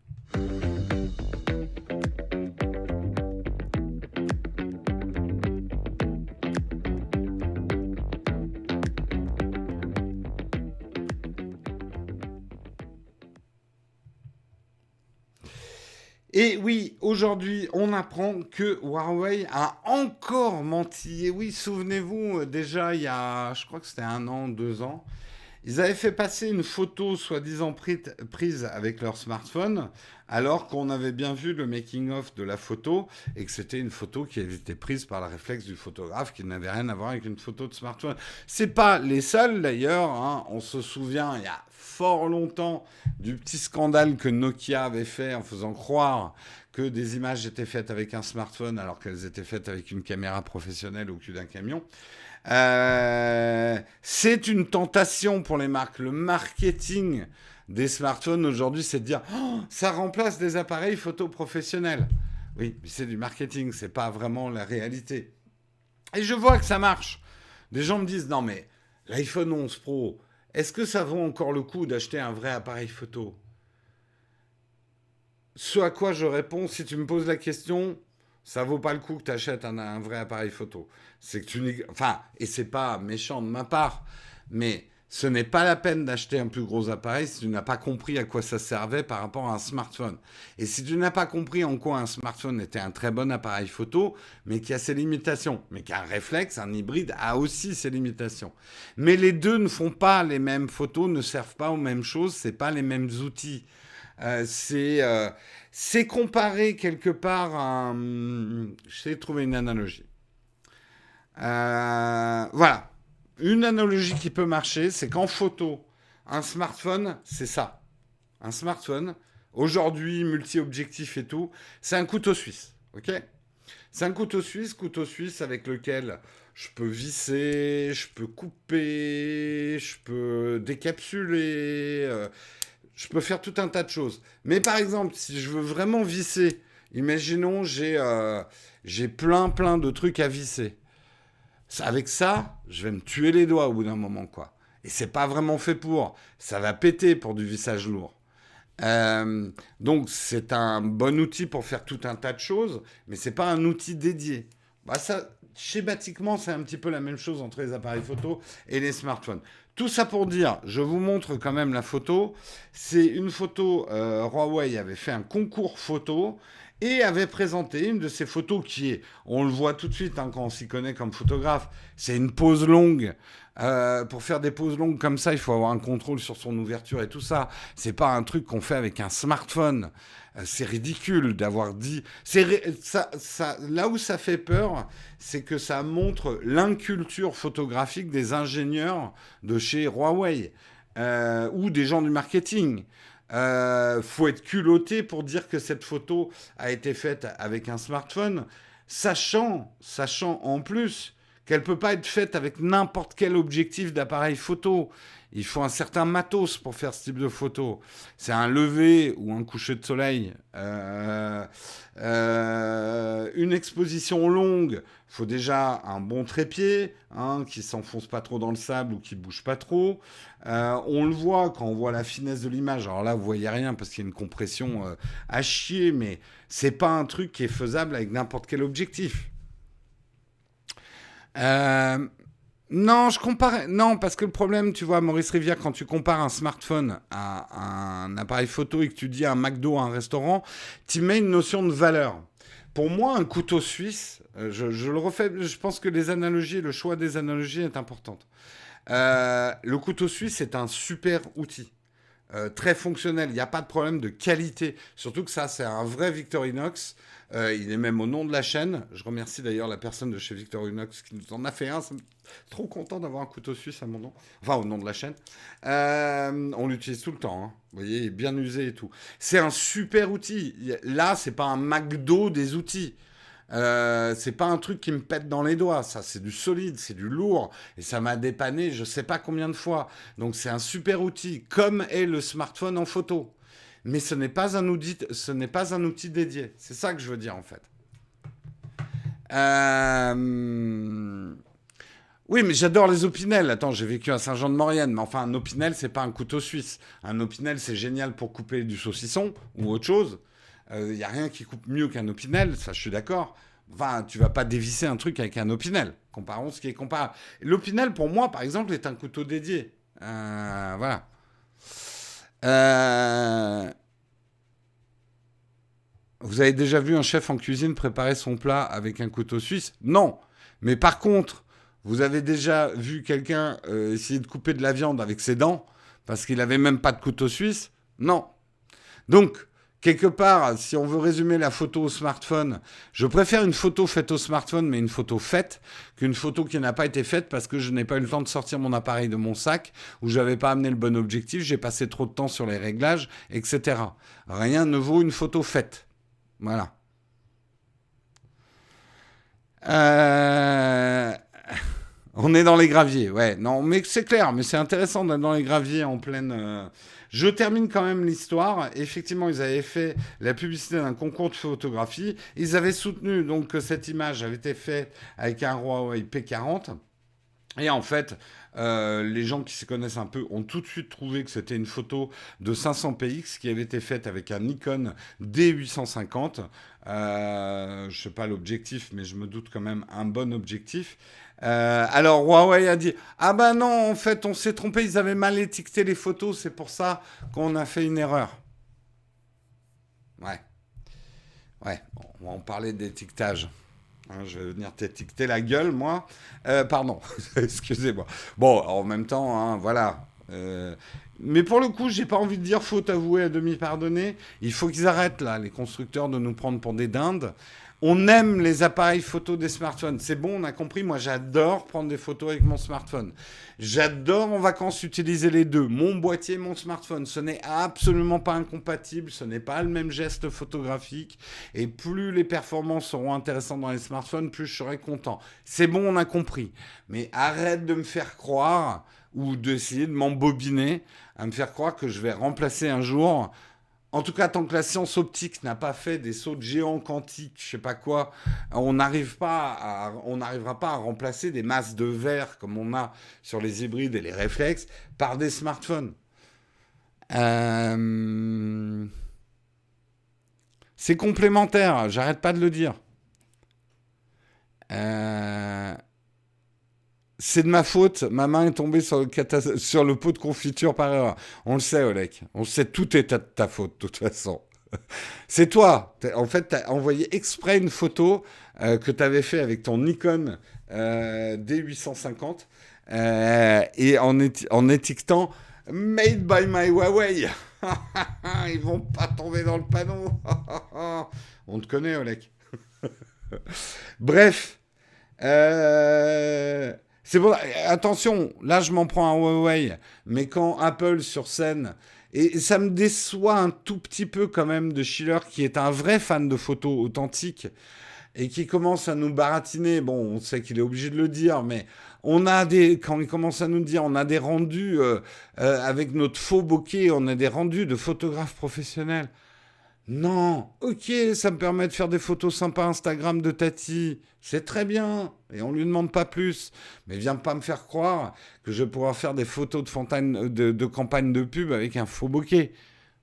Aujourd'hui, on apprend que Huawei a encore menti. Et oui, souvenez-vous, euh, déjà, il y a, je crois que c'était un an, deux ans, ils avaient fait passer une photo soi-disant prise avec leur smartphone, alors qu'on avait bien vu le making-of de la photo et que c'était une photo qui avait été prise par le réflexe du photographe, qui n'avait rien à voir avec une photo de smartphone. C'est pas les seuls d'ailleurs. Hein. On se souvient, il y a fort longtemps du petit scandale que Nokia avait fait en faisant croire que des images étaient faites avec un smartphone alors qu'elles étaient faites avec une caméra professionnelle au cul d'un camion. Euh, c'est une tentation pour les marques. Le marketing des smartphones aujourd'hui, c'est de dire oh, ça remplace des appareils photo professionnels. Oui, mais c'est du marketing, c'est pas vraiment la réalité. Et je vois que ça marche. Des gens me disent non mais l'iPhone 11 Pro, est-ce que ça vaut encore le coup d'acheter un vrai appareil photo? Ce à quoi je réponds, si tu me poses la question, ça vaut pas le coup que tu achètes un, vrai appareil photo. C'est que tu enfin, et c'est pas méchant de ma part, mais ce n'est pas la peine d'acheter un plus gros appareil si tu n'as pas compris à quoi ça servait par rapport à un smartphone. Et si tu n'as pas compris en quoi un smartphone était un très bon appareil photo, mais qui a ses limitations, mais qu'un réflexe, un hybride, a aussi ses limitations. Mais les deux ne font pas les mêmes photos, ne servent pas aux mêmes choses, c'est pas les mêmes outils. Euh, c'est euh, c'est comparer quelque part à... J'essaie de trouver une analogie. Euh, voilà une analogie qui peut marcher, c'est qu'en photo, un smartphone, c'est ça. Un smartphone, aujourd'hui, multi-objectif et tout, c'est un couteau suisse. OK? C'est un couteau suisse, couteau suisse avec lequel je peux visser, je peux couper, je peux décapsuler, je peux faire tout un tas de choses. Mais par exemple, si je veux vraiment visser, imaginons j'ai euh, plein plein de trucs à visser. Avec ça, je vais me tuer les doigts au bout d'un moment, quoi. Et c'est pas vraiment fait pour. Ça va péter pour du vissage lourd. Euh, donc c'est un bon outil pour faire tout un tas de choses, mais c'est pas un outil dédié. Bah ça, schématiquement, c'est un petit peu la même chose entre les appareils photo et les smartphones. Tout ça pour dire, je vous montre quand même la photo. C'est une photo, euh, Huawei avait fait un concours photo et avait présenté une de ces photos qui est, on le voit tout de suite hein, quand on s'y connaît comme photographe, c'est une pose longue. Euh, pour faire des poses longues comme ça, il faut avoir un contrôle sur son ouverture et tout ça. C'est pas un truc qu'on fait avec un smartphone. C'est ridicule d'avoir dit. Là où ça fait peur, c'est que ça montre l'inculture photographique des ingénieurs de chez Huawei euh, ou des gens du marketing. Euh, faut être culotté pour dire que cette photo a été faite avec un smartphone, sachant, sachant en plus qu'elle peut pas être faite avec n'importe quel objectif d'appareil photo. Il faut un certain matos pour faire ce type de photo. C'est un lever ou un coucher de soleil. Euh, euh, une exposition longue, il faut déjà un bon trépied, hein, qui s'enfonce pas trop dans le sable ou qui bouge pas trop. Euh, on le voit quand on voit la finesse de l'image. Alors là, vous voyez rien parce qu'il y a une compression à chier, mais c'est pas un truc qui est faisable avec n'importe quel objectif. Non, je compare. Non, parce que le problème, tu vois, Maurice Rivière, quand tu compares un smartphone à un appareil photo et que tu dis un McDo, un restaurant, tu mets une notion de valeur. Pour moi, un couteau suisse, euh, je, le refais, je pense que les analogies, le choix des analogies est important. Euh, le couteau suisse est un super outil. très fonctionnel, il n'y a pas de problème de qualité. Surtout que ça, c'est un vrai Victorinox. Euh, il est même au nom de la chaîne. Je remercie d'ailleurs la personne de chez Victorinox qui nous en a fait un. Trop content d'avoir un couteau suisse à mon nom. Enfin, au nom de la chaîne. Euh, on l'utilise tout le temps. Hein. Vous voyez, il est bien usé et tout. C'est un super outil. Là, c'est pas un McDo des outils. Euh, c'est pas un truc qui me pète dans les doigts, ça c'est du solide, c'est du lourd, et ça m'a dépanné je sais pas combien de fois. Donc c'est un super outil, comme est le smartphone en photo mais ce n'est pas un outil, ce n'est pas un outil dédié. C'est ça que je veux dire en fait. Euh, oui, mais j'adore les opinels. Attends, j'ai vécu à Saint-Jean-de-Maurienne, mais enfin, un opinel, c'est pas un couteau suisse. Un opinel, c'est génial pour couper du saucisson ou autre chose. Il euh, n'y a rien qui coupe mieux qu'un opinel, ça, je suis d'accord. Enfin, tu vas pas dévisser un truc avec un opinel. Comparons ce qui est comparable. L'opinel, pour moi, par exemple, est un couteau dédié. Euh, voilà. Euh, vous avez déjà vu un chef en cuisine préparer son plat avec un couteau suisse? Non. Mais par contre, vous avez déjà vu quelqu'un euh, essayer de couper de la viande avec ses dents parce qu'il n'avait même pas de couteau suisse? Non. Donc, quelque part, si on veut résumer la photo au smartphone, je préfère une photo faite au smartphone, mais une photo faite, qu'une photo qui n'a pas été faite parce que je n'ai pas eu le temps de sortir mon appareil de mon sac, ou je n'avais pas amené le bon objectif, j'ai passé trop de temps sur les réglages, etc. Rien ne vaut une photo faite. Voilà. Euh, on est dans les graviers, ouais. Non, mais c'est clair, mais c'est intéressant d'être dans les graviers en pleine. Euh, je termine quand même l'histoire. Effectivement, ils avaient fait la publicité d'un concours de photographie. Ils avaient soutenu donc que cette image avait été faite avec un Huawei P40. Et en fait, euh, les gens qui se connaissent un peu ont tout de suite trouvé que c'était une photo de 500px qui avait été faite avec un Nikon D850. Euh, je sais pas l'objectif, mais je me doute quand même un bon objectif. Euh, alors Huawei a dit ah ben non en fait on s'est trompé ils avaient mal étiqueté les photos c'est pour ça qu'on a fait une erreur. Ouais ouais on va en parler d'étiquetage. Hein, je vais venir t'étiqueter la gueule moi. Euh, pardon excusez-moi. Bon en même temps hein, voilà Euh, mais pour le coup, j'ai pas envie de dire faute avouée à demi pardonnée. Il faut qu'ils arrêtent là, les constructeurs, de nous prendre pour des dindes. On aime les appareils photo des smartphones. C'est bon, on a compris. Moi, j'adore prendre des photos avec mon smartphone. J'adore en vacances utiliser les deux, mon boîtier mon smartphone. Ce n'est absolument pas incompatible, ce n'est pas le même geste photographique. Et plus les performances seront intéressantes dans les smartphones, plus je serai content. C'est bon, on a compris. Mais arrête de me faire croire ou d'essayer de m'embobiner à me faire croire que je vais remplacer un jour en tout cas, tant que la science optique n'a pas fait des sauts de géants quantiques, je sais pas quoi, on n'arrive pas on n'arrivera pas à remplacer des masses de verre comme on a sur les hybrides et les réflexes par des smartphones. Euh, c'est complémentaire, j'arrête pas de le dire. Euh, c'est de ma faute, ma main est tombée sur le, pot de confiture par erreur. On le sait, Olek. On le sait, tout est de ta faute, de toute façon. c'est toi. En fait, tu as envoyé exprès une photo euh, que tu avais fait avec ton Nikon euh, D850 euh, et en, en étiquetant Made by my Huawei. Ils vont pas tomber dans le panneau. On te connaît, Olek. Bref. Euh, c'est bon. Attention, là je m'en prends à Huawei, mais quand Apple sur scène, et ça me déçoit un tout petit peu quand même de Schiller, qui est un vrai fan de photos authentiques, et qui commence à nous baratiner. Bon, on sait qu'il est obligé de le dire, mais on a des, quand il commence à nous dire, on a des rendus euh, euh, avec notre faux bokeh, on a des rendus de photographes professionnels. Non, ok, ça me permet de faire des photos sympas Instagram de Tati. C'est très bien. Et on lui demande pas plus. Mais viens pas me faire croire que je vais pouvoir faire des photos de, de, campagne de pub avec un faux bokeh.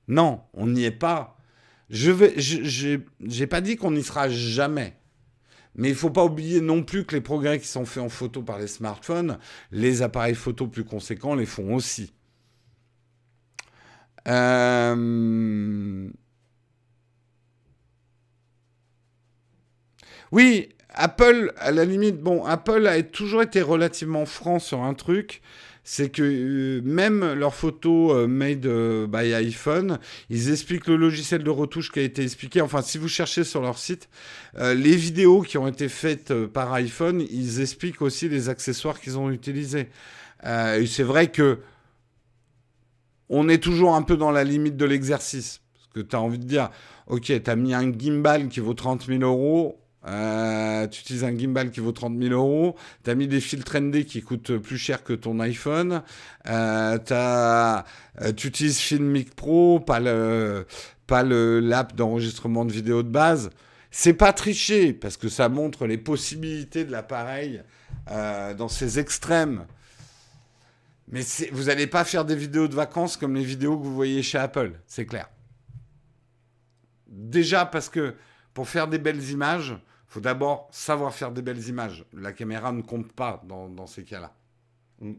Non, on n'y est pas. Je vais, j'ai pas dit qu'on n'y sera jamais. Mais il faut pas oublier non plus que les progrès qui sont faits en photo par les smartphones, les appareils photo plus conséquents les font aussi. Euh... Oui, Apple, à la limite, bon, Apple a toujours été relativement franc sur un truc. C'est que euh, même leurs photos euh, made euh, by iPhone, ils expliquent le logiciel de retouche qui a été expliqué. Enfin, si vous cherchez sur leur site, les vidéos qui ont été faites par iPhone, ils expliquent aussi les accessoires qu'ils ont utilisés. c'est vrai que on est toujours un peu dans la limite de l'exercice. Parce que tu as envie de dire, ok, tu as mis un gimbal qui vaut 30 000 euros, euh, tu utilises un gimbal qui vaut 30 000 euros. Tu as mis des filtres ND qui coûtent plus cher que ton iPhone. Euh, euh, tu utilises Filmic Pro, pas le, pas le l'app d'enregistrement de vidéo de base. C'est pas tricher parce que ça montre les possibilités de l'appareil euh, dans ses extrêmes. Mais vous n'allez pas faire des vidéos de vacances comme les vidéos que vous voyez chez Apple, c'est clair. Déjà parce que pour faire des belles images, faut d'abord savoir faire des belles images. La caméra ne compte pas dans, ces cas-là. Mm.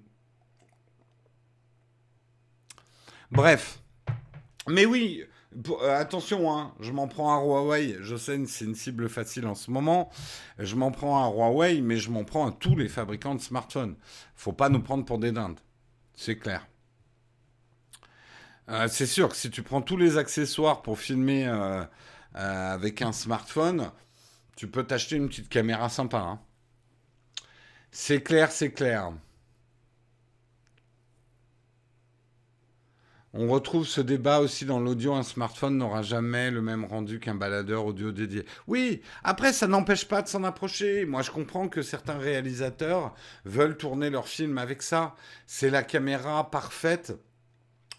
Bref. Mais oui, euh, attention, hein, je m'en prends à Huawei. Je sais que c'est une cible facile en ce moment. Je m'en prends à Huawei, mais je m'en prends à tous les fabricants de smartphones. Faut pas nous prendre pour des dindes. C'est clair. Euh, c'est sûr que si tu prends tous les accessoires pour filmer euh, avec un smartphone, tu peux t'acheter une petite caméra sympa. Hein. C'est clair, c'est clair. On retrouve ce débat aussi dans l'audio. Un smartphone n'aura jamais le même rendu qu'un baladeur audio dédié. Oui, après, ça n'empêche pas de s'en approcher. Moi, je comprends que certains réalisateurs veulent tourner leurs films avec ça. C'est la caméra parfaite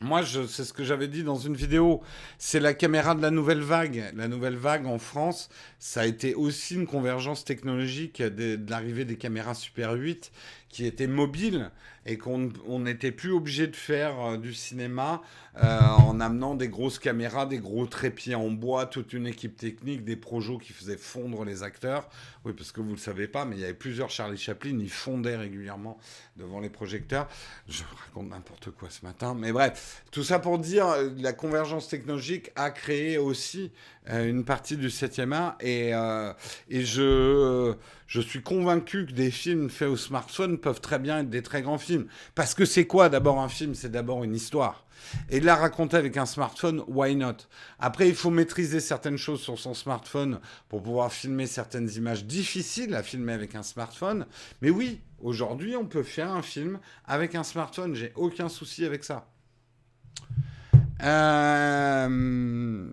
moi, c'est ce que j'avais dit dans une vidéo. C'est la caméra de la nouvelle vague. La nouvelle vague en France, ça a été aussi une convergence technologique de, l'arrivée des caméras Super 8 qui étaient mobiles et qu'on n'était plus obligé de faire euh, du cinéma euh, en amenant des grosses caméras, des gros trépieds en bois, toute une équipe technique, des projets qui faisaient fondre les acteurs. Oui, parce que vous ne le savez pas, mais il y avait plusieurs Charlie Chaplin, ils fondaient régulièrement devant les projecteurs. Je raconte n'importe quoi ce matin, mais bref, tout ça pour dire, euh, la convergence technologique a créé aussi une partie du 7e art et, et je, je suis convaincu que des films faits au smartphone peuvent très bien être des très grands films. Parce que c'est quoi d'abord un film? C'est d'abord une histoire. Et la raconter avec un smartphone, why not? Après, il faut maîtriser certaines choses sur son smartphone pour pouvoir filmer certaines images difficiles à filmer avec un smartphone. Mais oui, aujourd'hui, on peut faire un film avec un smartphone. J'ai aucun souci avec ça. Euh...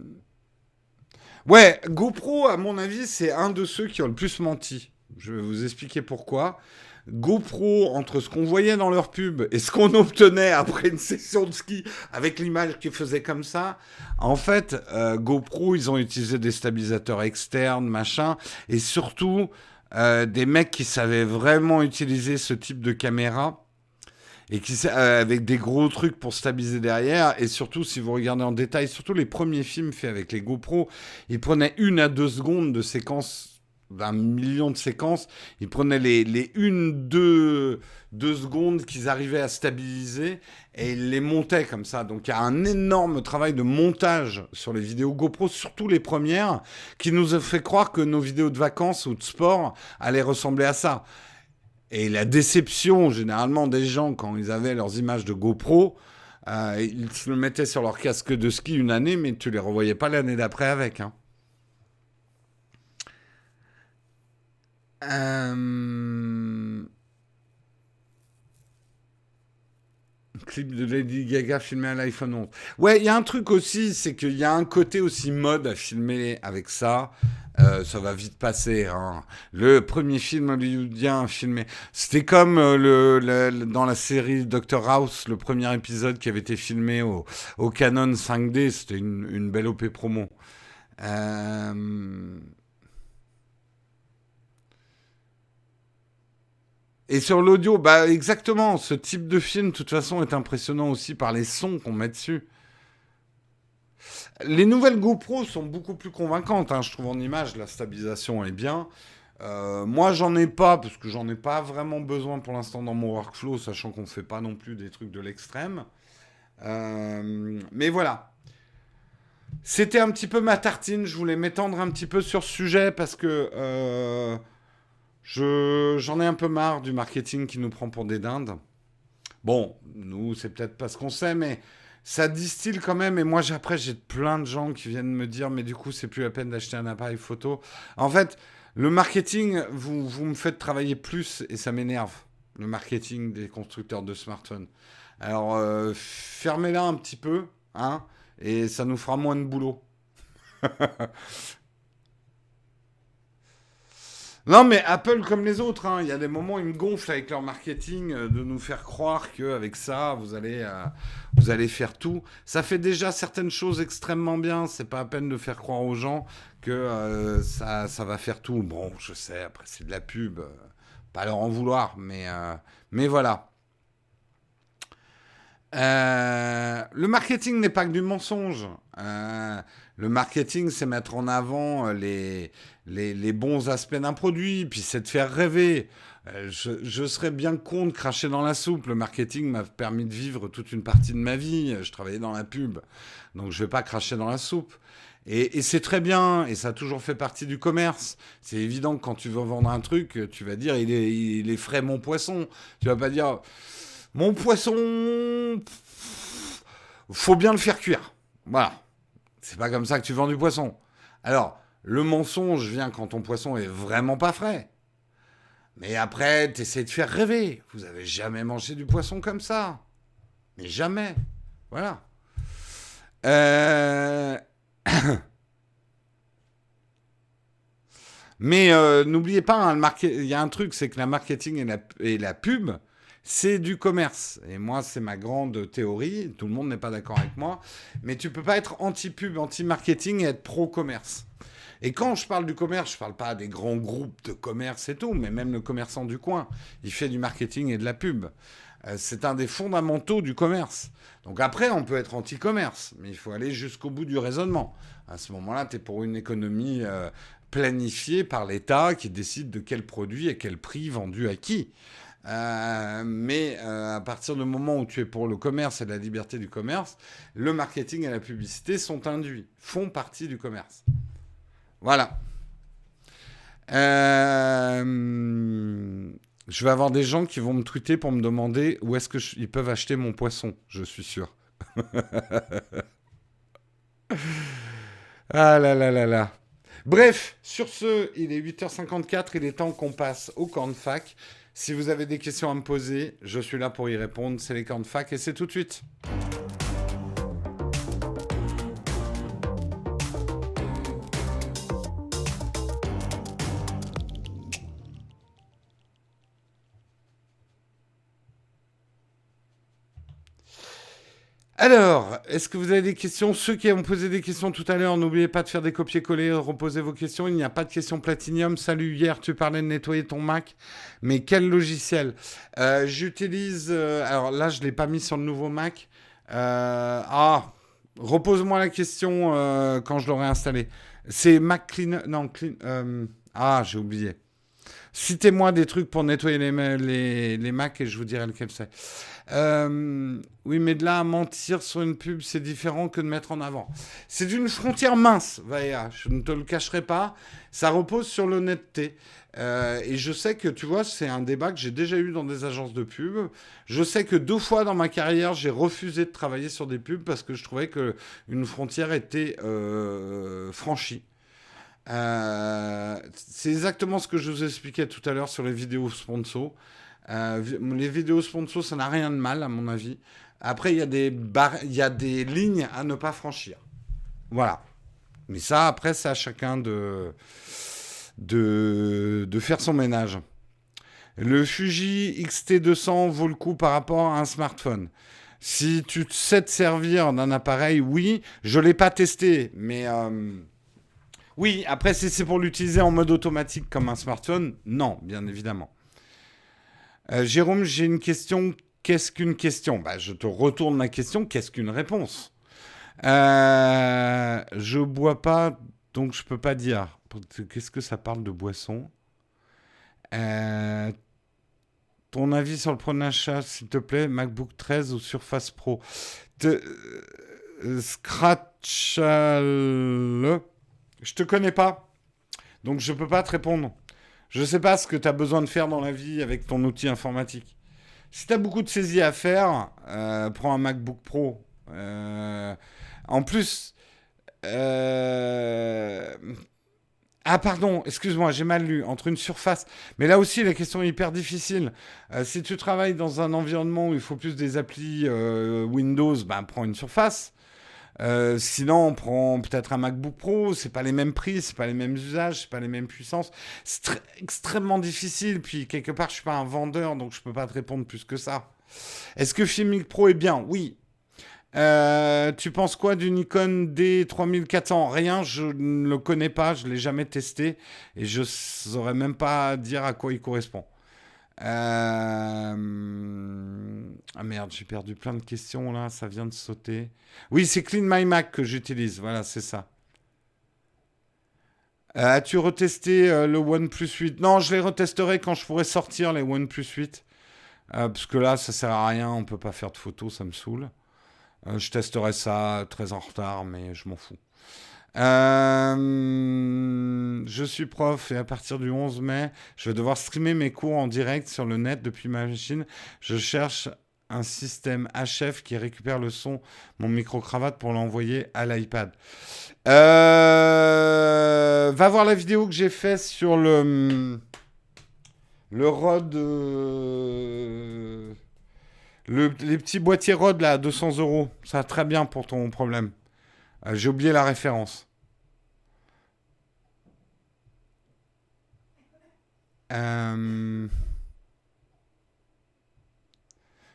Ouais, GoPro, à mon avis, c'est un de ceux qui ont le plus menti. Je vais vous expliquer pourquoi. GoPro, entre ce qu'on voyait dans leur pub et ce qu'on obtenait après une session de ski avec l'image qu'ils faisaient comme ça, en fait, euh, GoPro, ils ont utilisé des stabilisateurs externes, machin, et surtout euh, des mecs qui savaient vraiment utiliser ce type de caméra et qui euh, avec des gros trucs pour stabiliser derrière et surtout si vous regardez en détail surtout les premiers films faits avec les GoPro ils prenaient une à deux secondes de séquence d'un million de séquences ils prenaient les, les une deux, deux secondes qu'ils arrivaient à stabiliser et ils les montaient comme ça donc il y a un énorme travail de montage sur les vidéos GoPro surtout les premières qui nous a fait croire que nos vidéos de vacances ou de sport allaient ressembler à ça et la déception, généralement, des gens, quand ils avaient leurs images de GoPro, euh, ils se mettaient sur leur casque de ski une année, mais tu les revoyais pas l'année d'après avec. Hein. Euh... Clip de Lady Gaga filmé à l'iPhone 11. Ouais, il y a un truc aussi, c'est qu'il y a un côté aussi mode à filmer avec ça. Euh, ça va vite passer. Hein. Le premier film hollywoodien filmé, c'était comme euh, le, dans la série Doctor House, le premier épisode qui avait été filmé au, Canon 5D. C'était une, belle OP promo. Et sur l'audio, bah exactement, ce type de film, de toute façon, est impressionnant aussi par les sons qu'on met dessus. Les nouvelles GoPro sont beaucoup plus convaincantes, hein, je trouve en image, la stabilisation est bien. Euh, moi, j'en ai pas, parce que j'en ai pas vraiment besoin pour l'instant dans mon workflow, sachant qu'on ne fait pas non plus des trucs de l'extrême. Euh, mais voilà. C'était un petit peu ma tartine, je voulais m'étendre un petit peu sur ce sujet, parce que euh, j'en ai un peu marre du marketing qui nous prend pour des dindes. Bon, nous, c'est peut-être pas ce qu'on sait, mais ça distille quand même. Et moi, après, j'ai plein de gens qui viennent me dire, mais du coup, c'est plus la peine d'acheter un appareil photo. En fait, le marketing, vous, vous me faites travailler plus et ça m'énerve. Le marketing des constructeurs de smartphones. Alors, euh, fermez-la un petit peu, hein, et ça nous fera moins de boulot. Non, mais Apple, comme les autres, hein, il y a des moments, ils me gonflent avec leur marketing euh, de nous faire croire qu'avec ça, vous allez, euh, vous allez faire tout. Ça fait déjà certaines choses extrêmement bien. C'est pas à peine de faire croire aux gens que euh, ça, va faire tout. Bon, je sais, après, c'est de la pub. pas leur en vouloir, mais, mais voilà. le marketing n'est pas que du mensonge. Le marketing, c'est mettre en avant les, les, bons aspects d'un produit, puis c'est de faire rêver. Euh, je, serais bien con de cracher dans la soupe. Le marketing m'a permis de vivre toute une partie de ma vie. Je travaillais dans la pub, donc je vais pas cracher dans la soupe. Et, c'est très bien, et ça a toujours fait partie du commerce. C'est évident que quand tu veux vendre un truc, tu vas dire il est, il est frais mon poisson. Tu vas pas dire mon poisson, faut bien le faire cuire. Voilà. C'est pas comme ça que tu vends du poisson. Alors, le mensonge vient quand ton poisson est vraiment pas frais. Mais après, tu essaies de faire rêver. Vous avez jamais mangé du poisson comme ça. Mais jamais. Voilà. Euh, Mais euh, n'oubliez pas, hein, il y a un truc, c'est que la marketing et la pub, c'est du commerce. Et moi, c'est ma grande théorie. Tout le monde n'est pas d'accord avec moi. Mais tu peux pas être anti-pub, anti-marketing et être pro-commerce. Et quand je parle du commerce, je parle pas des grands groupes de commerce et tout, mais même le commerçant du coin, il fait du marketing et de la pub. Euh, c'est un des fondamentaux du commerce. Donc après, on peut être anti-commerce, mais il faut aller jusqu'au bout du raisonnement. À ce moment-là, tu es pour une économie euh, planifiée par l'État qui décide de quel produit et quel prix vendu à qui. Euh, mais à partir du moment où tu es pour le commerce et la liberté du commerce, le marketing et la publicité sont induits, font partie du commerce. Voilà. Euh, Je vais avoir des gens qui vont me tweeter pour me demander où est-ce qu'ils peuvent acheter mon poisson, je suis sûr. ah là là là là. Bref, sur ce, il est 8h54, il est temps qu'on passe au camp de fac. Si vous avez des questions à me poser, je suis là pour y répondre. C'est les de fac et c'est tout de suite. Alors, est-ce que vous avez des questions? Ceux qui ont posé des questions tout à l'heure, n'oubliez pas de faire des copier-coller, reposer vos questions. Il n'y a pas de questions Platinium. Salut, hier tu parlais de nettoyer ton Mac, mais quel logiciel? Euh, J'utilise... Euh, alors là, je ne l'ai pas mis sur le nouveau Mac. Euh, ah, repose-moi la question quand je l'aurai installé. C'est Mac. Non, Clean... ah, j'ai oublié. Citez-moi des trucs pour nettoyer les, les, Macs et je vous dirai lequel c'est. Euh, oui, mais de là à mentir sur une pub, c'est différent que de mettre en avant. C'est une frontière mince, Vaya, je ne te le cacherai pas. Ça repose sur l'honnêteté. Euh, et je sais que, tu vois, c'est un débat que j'ai déjà eu dans des agences de pub. Je sais que deux fois dans ma carrière, j'ai refusé de travailler sur des pubs parce que je trouvais que une frontière était euh, franchie. C'est exactement ce que je vous expliquais tout à l'heure sur les vidéos sponsors. Euh, les vidéos sponsors, ça n'a rien de mal, à mon avis. Après, il y, a des il y a des lignes à ne pas franchir. Voilà. Mais ça, après, c'est à chacun de, de, de faire son ménage. Le Fuji XT200 vaut le coup par rapport à un smartphone. Si tu sais te servir d'un appareil, oui. Je ne l'ai pas testé, mais... Euh, oui, après, si c'est pour l'utiliser en mode automatique comme un smartphone, non, bien évidemment. Euh, Jérôme, j'ai une question. Qu'est-ce qu'une question? Bah, Je te retourne la question. Qu'est-ce qu'une réponse? Euh, Je bois pas, donc je peux pas dire. Qu'est-ce que ça parle de boisson? Euh, Ton avis sur le premier achat, s'il te plaît, MacBook 13 ou Surface Pro? Te, Scratch. Je te connais pas, donc je peux pas te répondre. Je sais pas ce que tu as besoin de faire dans la vie avec ton outil informatique. Si tu as beaucoup de saisies à faire, euh, prends un MacBook Pro. Euh, en plus... Euh, ah pardon, excuse-moi, j'ai mal lu, entre une surface. Mais là aussi, la question est hyper difficile. si tu travailles dans un environnement où il faut plus des applis Windows, ben, prends une surface. Euh, sinon, on prend peut-être un MacBook Pro, c'est pas les mêmes prix, c'est pas les mêmes usages, c'est pas les mêmes puissances. C'est extrêmement difficile. Puis quelque part, je suis pas un vendeur, donc je peux pas te répondre plus que ça. Est-ce que Filmic Pro est bien? Oui. Euh, tu penses quoi du Nikon D3400 Rien, je ne le connais pas, je l'ai jamais testé et je saurais même pas dire à quoi il correspond. Euh, ah merde, j'ai perdu plein de questions là, ça vient de sauter. Oui, c'est Clean My Mac que j'utilise, voilà, c'est ça. Euh, as-tu retesté euh, le OnePlus 8 Non, je les retesterai quand je pourrai sortir les OnePlus 8. parce que là, ça sert à rien, on peut pas faire de photos, ça me saoule. je testerai ça très en retard, mais je m'en fous. Euh, je suis prof et à partir du 11 mai, je vais devoir streamer mes cours en direct sur le net depuis ma machine. Je cherche un système HF qui récupère le son, mon micro-cravate pour l'envoyer à l'iPad. Euh, va voir la vidéo que j'ai faite sur le, le Rode. Euh, le, les petits boîtiers Rode là, à 200 euros. Ça va très bien pour ton problème. Euh, j'ai oublié la référence. Euh,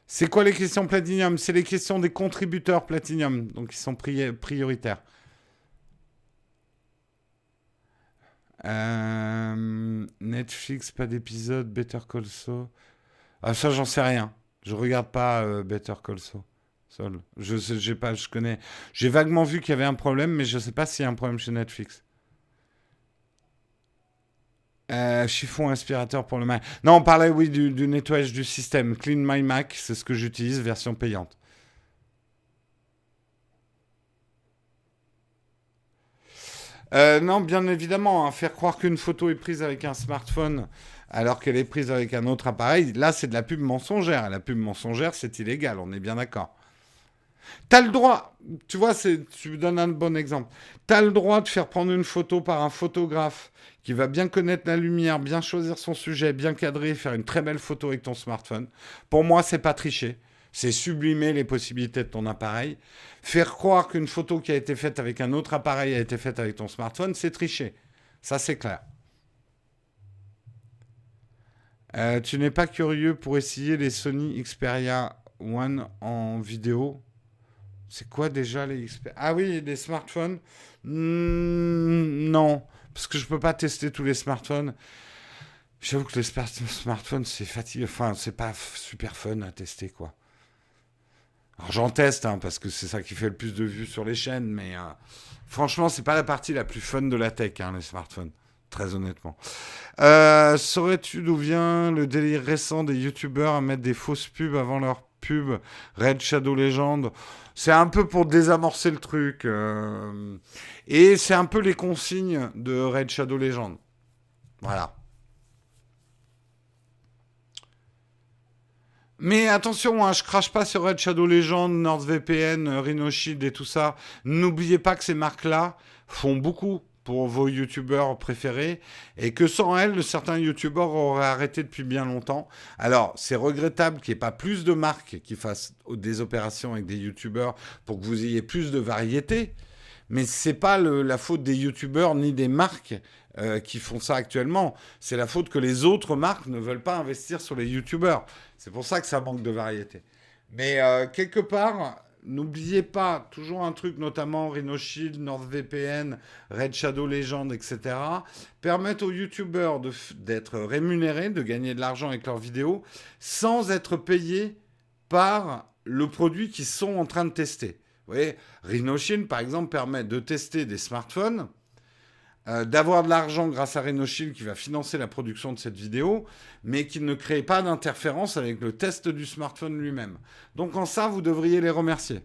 c'est quoi les questions Platinum? C'est les questions des contributeurs Platinum, donc ils sont prioritaires. Euh, Netflix, pas d'épisode, Better Call Saul. Ah ça j'en sais rien. Je regarde pas Better Call Saul. Je sais, pas, je connais. J'ai vaguement vu qu'il y avait un problème, mais je sais pas s'il y a un problème chez Netflix. Euh, chiffon aspirateur pour le Mac. Non, on parlait, oui, du, du nettoyage du système. Clean My Mac, c'est ce que j'utilise, version payante. Euh, non, bien évidemment, hein, faire croire qu'une photo est prise avec un smartphone alors qu'elle est prise avec un autre appareil, là c'est de la pub mensongère. La pub mensongère, c'est illégal, on est bien d'accord. T'as le droit, tu vois, tu me donnes un bon exemple. T'as le droit de faire prendre une photo par un photographe qui va bien connaître la lumière, bien choisir son sujet, bien cadrer, faire une très belle photo avec ton smartphone. Pour moi, c'est pas tricher. C'est sublimer les possibilités de ton appareil. Faire croire qu'une photo qui a été faite avec un autre appareil a été faite avec ton smartphone, c'est tricher. Ça, c'est clair. Euh, tu n'es pas curieux pour essayer les Sony Xperia One en vidéo? C'est quoi déjà les Xperia Ah oui, les smartphones hmm, Non, parce que je ne peux pas tester tous les smartphones. J'avoue que les smartphones, c'est fatigué. Enfin, c'est pas super fun à tester, quoi. Alors j'en teste, hein, parce que c'est ça qui fait le plus de vues sur les chaînes, mais euh, franchement, c'est pas la partie la plus fun de la tech, hein, les smartphones très honnêtement. Euh, saurais-tu d'où vient le délire récent des youtubeurs à mettre des fausses pubs avant leur pub? Red Shadow Legend C'est un peu pour désamorcer le truc. Euh, et c'est un peu les consignes de Red Shadow Legend. Voilà. Mais attention, hein, je crache pas sur Red Shadow Legend, NordVPN, Rhino Shield et tout ça. N'oubliez pas que ces marques-là font beaucoup pour vos youtubeurs préférés et que sans elles, certains youtubeurs auraient arrêté depuis bien longtemps. Alors, c'est regrettable qu'il n'y ait pas plus de marques qui fassent des opérations avec des youtubeurs pour que vous ayez plus de variété. Mais c'est pas la faute des youtubeurs ni des marques euh, qui font ça actuellement. C'est la faute que les autres marques ne veulent pas investir sur les youtubeurs. C'est pour ça que ça manque de variété. Mais euh, quelque part, N'oubliez pas, toujours un truc, notamment RhinoShield, NordVPN, Red Shadow Legend, etc., permettent aux YouTubers d'être rémunérés, de gagner de l'argent avec leurs vidéos, sans être payés par le produit qu'ils sont en train de tester. Vous voyez, RhinoShield, par exemple, permet de tester des smartphones euh, d'avoir de l'argent grâce à RenoShield qui va financer la production de cette vidéo, mais qui ne crée pas d'interférence avec le test du smartphone lui-même. Donc en ça, vous devriez les remercier.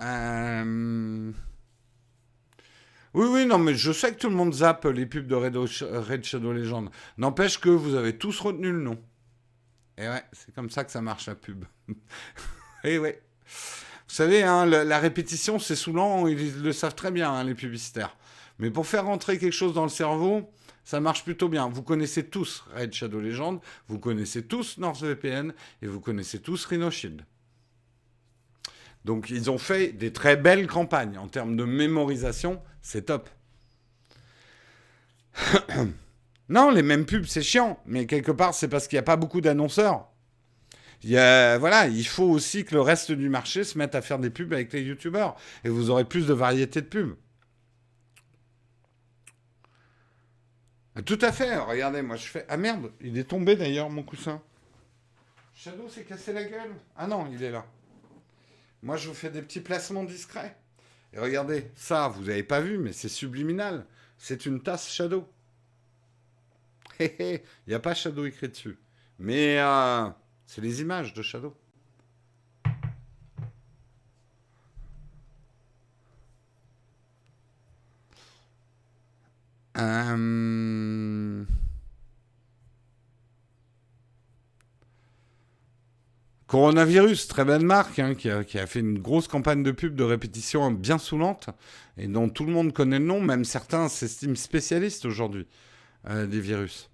Euh, oui, oui, non, mais je sais que tout le monde zappe les pubs de Red, Shadow Legend. N'empêche que vous avez tous retenu le nom. Et ouais, c'est comme ça que ça marche la pub. Et ouais. Vous savez, hein, la, répétition, c'est saoulant, ils le savent très bien, hein, les publicitaires. Mais pour faire rentrer quelque chose dans le cerveau, ça marche plutôt bien. Vous connaissez tous Red Shadow Legend, vous connaissez tous NordVPN et vous connaissez tous Rhino Shield. Donc ils ont fait des très belles campagnes. En termes de mémorisation, c'est top. non, les mêmes pubs, c'est chiant. Mais quelque part, c'est parce qu'il n'y a pas beaucoup d'annonceurs voilà, il faut aussi que le reste du marché se mette à faire des pubs avec les youtubeurs. Et vous aurez plus de variété de pubs. Tout à fait. Regardez, moi je fais. Ah merde, il est tombé d'ailleurs mon coussin. Shadow s'est cassé la gueule. Ah non, il est là. Moi je vous fais des petits placements discrets. Et regardez, ça, vous n'avez pas vu, mais c'est subliminal. C'est une tasse Shadow. Il n'y a pas Shadow écrit dessus. Mais euh, c'est les images de Shadow. Euh, Coronavirus, très belle marque, hein, qui, a, fait une grosse campagne de pub de répétition bien saoulante, et dont tout le monde connaît le nom, même certains s'estiment spécialistes aujourd'hui euh, des virus.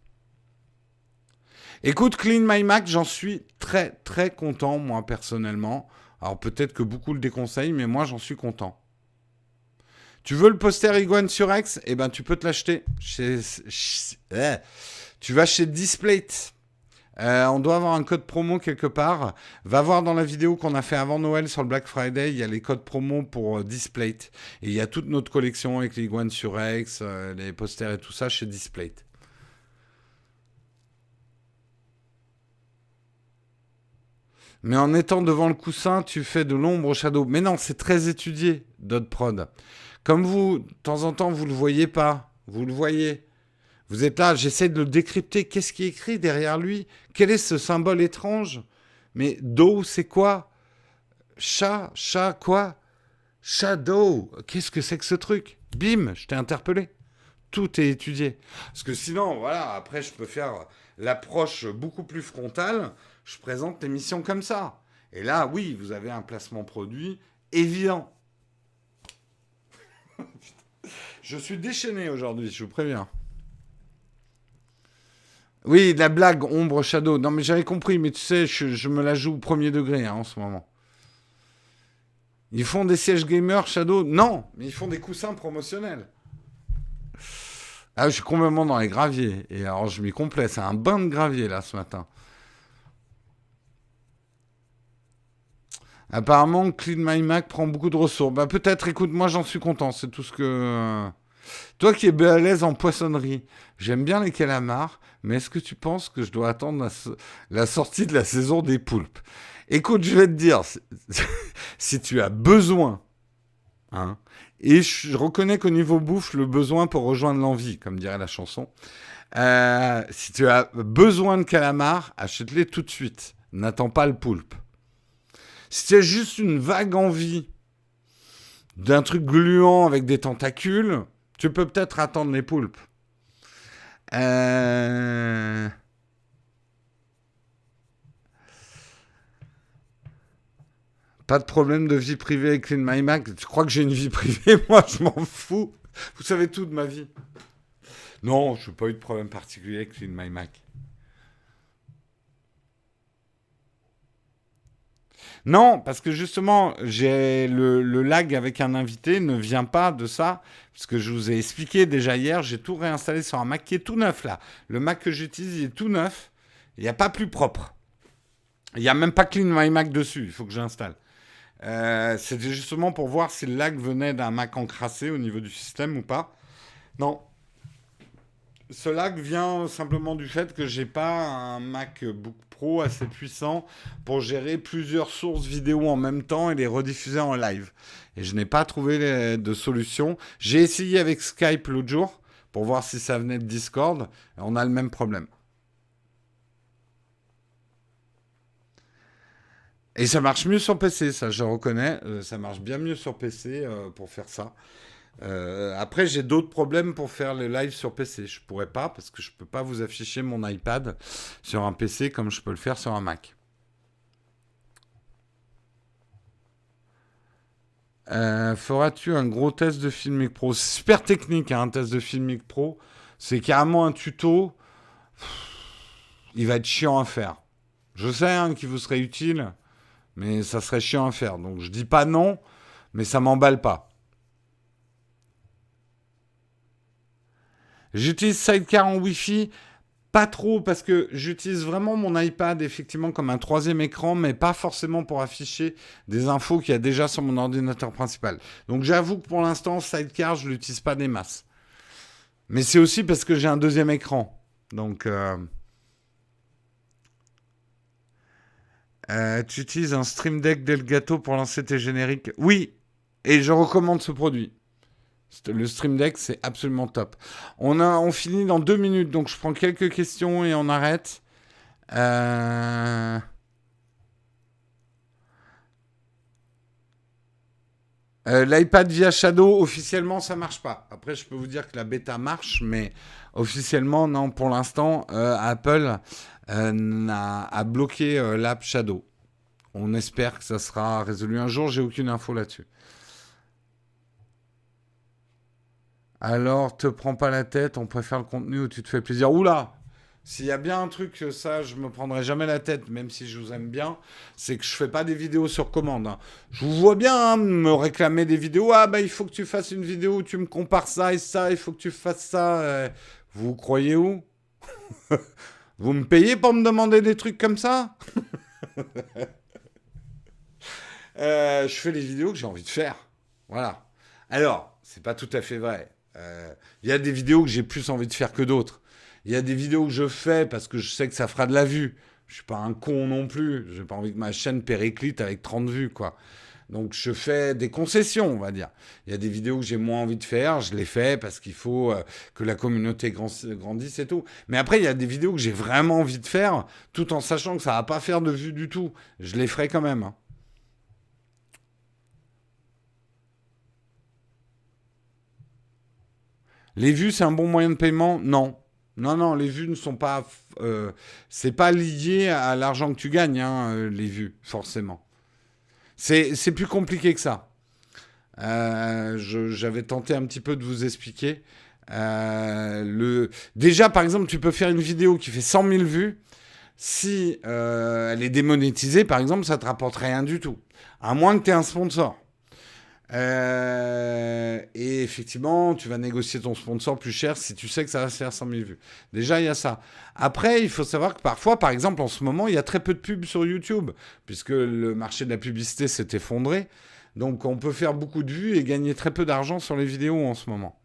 Écoute, Clean My Mac, j'en suis très très content, moi personnellement. Alors peut-être que beaucoup le déconseillent, mais moi j'en suis content. Tu veux le poster Iguane sur X? Eh ben tu peux te l'acheter. Chez... Eh. Tu vas chez Displate. Euh, on doit avoir un code promo quelque part. Va voir dans la vidéo qu'on a fait avant Noël sur le Black Friday. Il y a les codes promo pour euh, Displate. Et il y a toute notre collection avec les sur X, euh, les posters et tout ça chez Displate. Mais en étant devant le coussin, tu fais de l'ombre au shadow. Mais non, c'est très étudié, Dot Prod. Comme vous, de temps en temps, vous le voyez pas. Vous le voyez. Vous êtes là, j'essaie de le décrypter. Qu'est-ce qui est écrit derrière lui? Quel est ce symbole étrange? Mais Do, c'est quoi? Chat, chat, quoi? Shadow, qu'est-ce que c'est que ce truc? Bim, je t'ai interpellé. Tout est étudié. Parce que sinon, voilà, après, je peux faire l'approche beaucoup plus frontale. Je présente l'émission comme ça. Et là, oui, vous avez un placement produit évident. je suis déchaîné aujourd'hui, je vous préviens. Oui, la blague ombre shadow. Non, mais j'avais compris, mais tu sais, je, me la joue au premier degré hein, en ce moment. Ils font des sièges gamers Shadow? Non, mais ils font des coussins promotionnels. Ah, je suis complètement dans les graviers. Et alors, je m'y complais. C'est un bain de gravier, là, ce matin. Apparemment, Clean My Mac prend beaucoup de ressources. Bah, peut-être, écoute, moi, j'en suis content. C'est tout ce que. Toi qui es à l'aise en poissonnerie, j'aime bien les calamars, mais est-ce que tu penses que je dois attendre la sortie de la saison des poulpes? Écoute, je vais te dire, si tu as besoin, hein, et je reconnais qu'au niveau bouffe, le besoin pour rejoindre l'envie, comme dirait la chanson, euh, si tu as besoin de calamar, achète-les tout de suite. N'attends pas le poulpe. Si tu as juste une vague envie d'un truc gluant avec des tentacules, tu peux peut-être attendre les poulpes. Euh... Pas de problème de vie privée avec Clean My Mac. Tu crois que j'ai une vie privée? Moi, je m'en fous. Vous savez tout de ma vie. Non, je n'ai pas eu de problème particulier avec Clean My Mac. Non, parce que justement, j'ai le, lag avec un invité ne vient pas de ça, parce que je vous ai expliqué déjà hier, j'ai tout réinstallé sur un Mac qui est tout neuf là. Le Mac que j'utilise, il est tout neuf. Il n'y a pas plus propre. Il n'y a même pas Clean My Mac dessus, il faut que j'installe. Euh, c'était justement pour voir si le lag venait d'un Mac encrassé au niveau du système ou pas. Non. Ce lag vient simplement du fait que j'ai pas un MacBook Assez puissant pour gérer plusieurs sources vidéo en même temps et les rediffuser en live. Et je n'ai pas trouvé de solution. J'ai essayé avec Skype l'autre jour pour voir si ça venait de Discord. on a le même problème. Et ça marche mieux sur PC, ça je reconnais. Euh, ça marche bien mieux sur PC euh, pour faire ça. Euh, après, j'ai d'autres problèmes pour faire les lives sur PC. Je pourrais pas parce que je peux pas vous afficher mon iPad sur un PC comme je peux le faire sur un Mac. Feras-tu un gros test de Filmic Pro? Super technique, hein, un test de Filmic Pro. C'est carrément un tuto. Il va être chiant à faire. Je sais hein, qu'il vous serait utile mais ça serait chiant à faire. Donc je dis pas non, mais ça m'emballe pas. J'utilise Sidecar en Wi-Fi, pas trop parce que j'utilise vraiment mon iPad effectivement comme un troisième écran, mais pas forcément pour afficher des infos qu'il y a déjà sur mon ordinateur principal. Donc j'avoue que pour l'instant, Sidecar, je l'utilise pas des masses. Mais c'est aussi parce que j'ai un deuxième écran. Donc euh, Euh, tu utilises un Stream Deck Delgato pour lancer tes génériques? Oui, et je recommande ce produit. Le Stream Deck, c'est absolument top. On, a, on finit dans deux minutes, donc je prends quelques questions et on arrête. Euh, euh, L'iPad via Shadow, officiellement, ça marche pas. Après, je peux vous dire que la bêta marche, mais officiellement, non, pour l'instant, Apple euh, a, bloqué euh, l'app Shadow. On espère que ça sera résolu un jour. J'ai aucune info là-dessus. Alors, te prends pas la tête, on préfère le contenu où tu te fais plaisir. Oula S'il y a bien un truc, ça, je me prendrai jamais la tête, même si je vous aime bien, c'est que je fais pas des vidéos sur commande. Hein. Je vous vois bien hein, me réclamer des vidéos. Ah, bah, il faut que tu fasses une vidéo où tu me compares ça et ça, il faut que tu fasses ça. Vous croyez où? Vous me payez pour me demander des trucs comme ça? Euh, Je fais les vidéos que j'ai envie de faire. Voilà. Alors, c'est pas tout à fait vrai. Euh, il y a des vidéos que j'ai plus envie de faire que d'autres. Il y a des vidéos que je fais parce que je sais que ça fera de la vue. Je suis pas un con non plus. J'ai pas envie que ma chaîne périclite avec 30 vues, quoi. Donc je fais des concessions, on va dire. Il y a des vidéos que j'ai moins envie de faire, je les fais parce qu'il faut euh, que la communauté grandisse et tout. Mais après, il y a des vidéos que j'ai vraiment envie de faire, tout en sachant que ça va pas faire de vue du tout. Je les ferai quand même. Hein. Les vues, c'est un bon moyen de paiement Non. Non, non, les vues ne sont pas. Euh, c'est pas lié à l'argent que tu gagnes, hein, euh, les vues, forcément. C'est plus compliqué que ça. Euh, j'avais tenté un petit peu de vous expliquer. Déjà, par exemple, tu peux faire une vidéo qui fait 100 000 vues. Si elle est démonétisée, par exemple, ça te rapporte rien du tout. À moins que tu aies un sponsor. Euh, et effectivement, tu vas négocier ton sponsor plus cher si tu sais que ça va se faire 100 000 vues. Déjà, il y a ça. Après, il faut savoir que parfois, par exemple, en ce moment, il y a très peu de pubs sur YouTube, puisque le marché de la publicité s'est effondré. Donc, on peut faire beaucoup de vues et gagner très peu d'argent sur les vidéos en ce moment.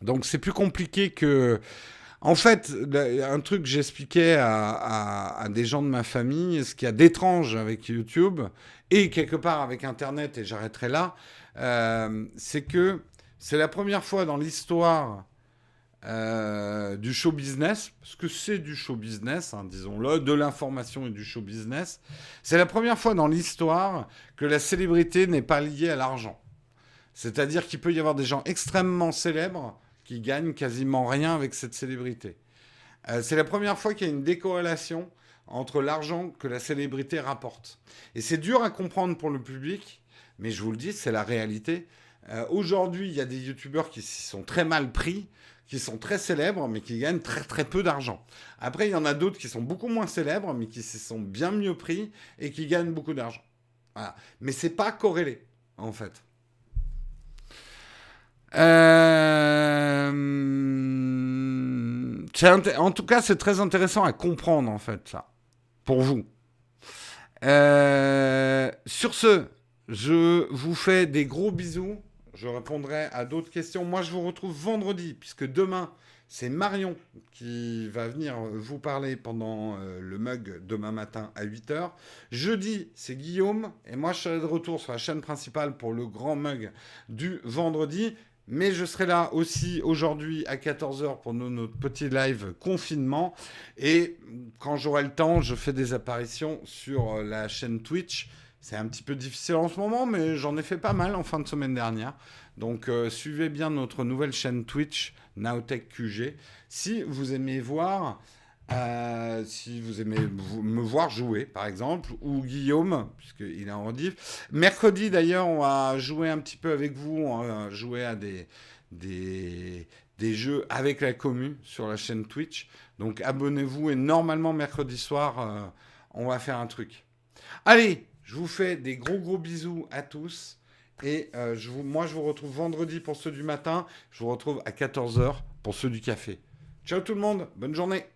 Donc, c'est plus compliqué que... En fait, un truc que j'expliquais à, des gens de ma famille, ce qu'il y a d'étrange avec YouTube et quelque part avec Internet, et j'arrêterai là, euh, c'est que c'est la première fois dans l'histoire euh, du show business, parce que c'est du show business, hein, disons-le, de l'information et du show business, c'est la première fois dans l'histoire que la célébrité n'est pas liée à l'argent. C'est-à-dire qu'il peut y avoir des gens extrêmement célèbres qui gagne quasiment rien avec cette célébrité. Euh, c'est la première fois qu'il y a une décorrélation entre l'argent que la célébrité rapporte. Et c'est dur à comprendre pour le public, mais je vous le dis, c'est la réalité. Euh, aujourd'hui, il y a des youtubeurs qui sont très mal pris, qui sont très célèbres, mais qui gagnent très très peu d'argent. Après, il y en a d'autres qui sont beaucoup moins célèbres, mais qui se sont bien mieux pris et qui gagnent beaucoup d'argent. Voilà. Mais c'est pas corrélé, en fait. Euh, en tout cas, c'est très intéressant à comprendre, en fait, ça, pour vous. Euh, sur ce, je vous fais des gros bisous. Je répondrai à d'autres questions. Moi, je vous retrouve vendredi, puisque demain, c'est Marion qui va venir vous parler pendant euh, le mug demain matin à 8h. Jeudi, c'est Guillaume. Et moi, je serai de retour sur la chaîne principale pour le grand mug du vendredi. Mais je serai là aussi aujourd'hui à 14h pour notre petit live confinement. Et quand j'aurai le temps, je fais des apparitions sur euh, la chaîne Twitch. C'est un petit peu difficile en ce moment, mais j'en ai fait pas mal en fin de semaine dernière. Donc euh, suivez bien notre nouvelle chaîne Twitch, Nowtech QG. Si vous aimez voir euh, si vous aimez me voir jouer, par exemple, ou Guillaume, puisqu'il est en rediff. Mercredi, d'ailleurs, on va jouer un petit peu avec vous, on va jouer à des, des, jeux avec la commu sur la chaîne Twitch. Donc abonnez-vous et normalement, mercredi soir, euh, on va faire un truc. Allez, je vous fais des gros gros bisous à tous. Et euh, je vous, moi, je vous retrouve vendredi pour ceux du matin. Je vous retrouve à 14h pour ceux du café. Ciao tout le monde, bonne journée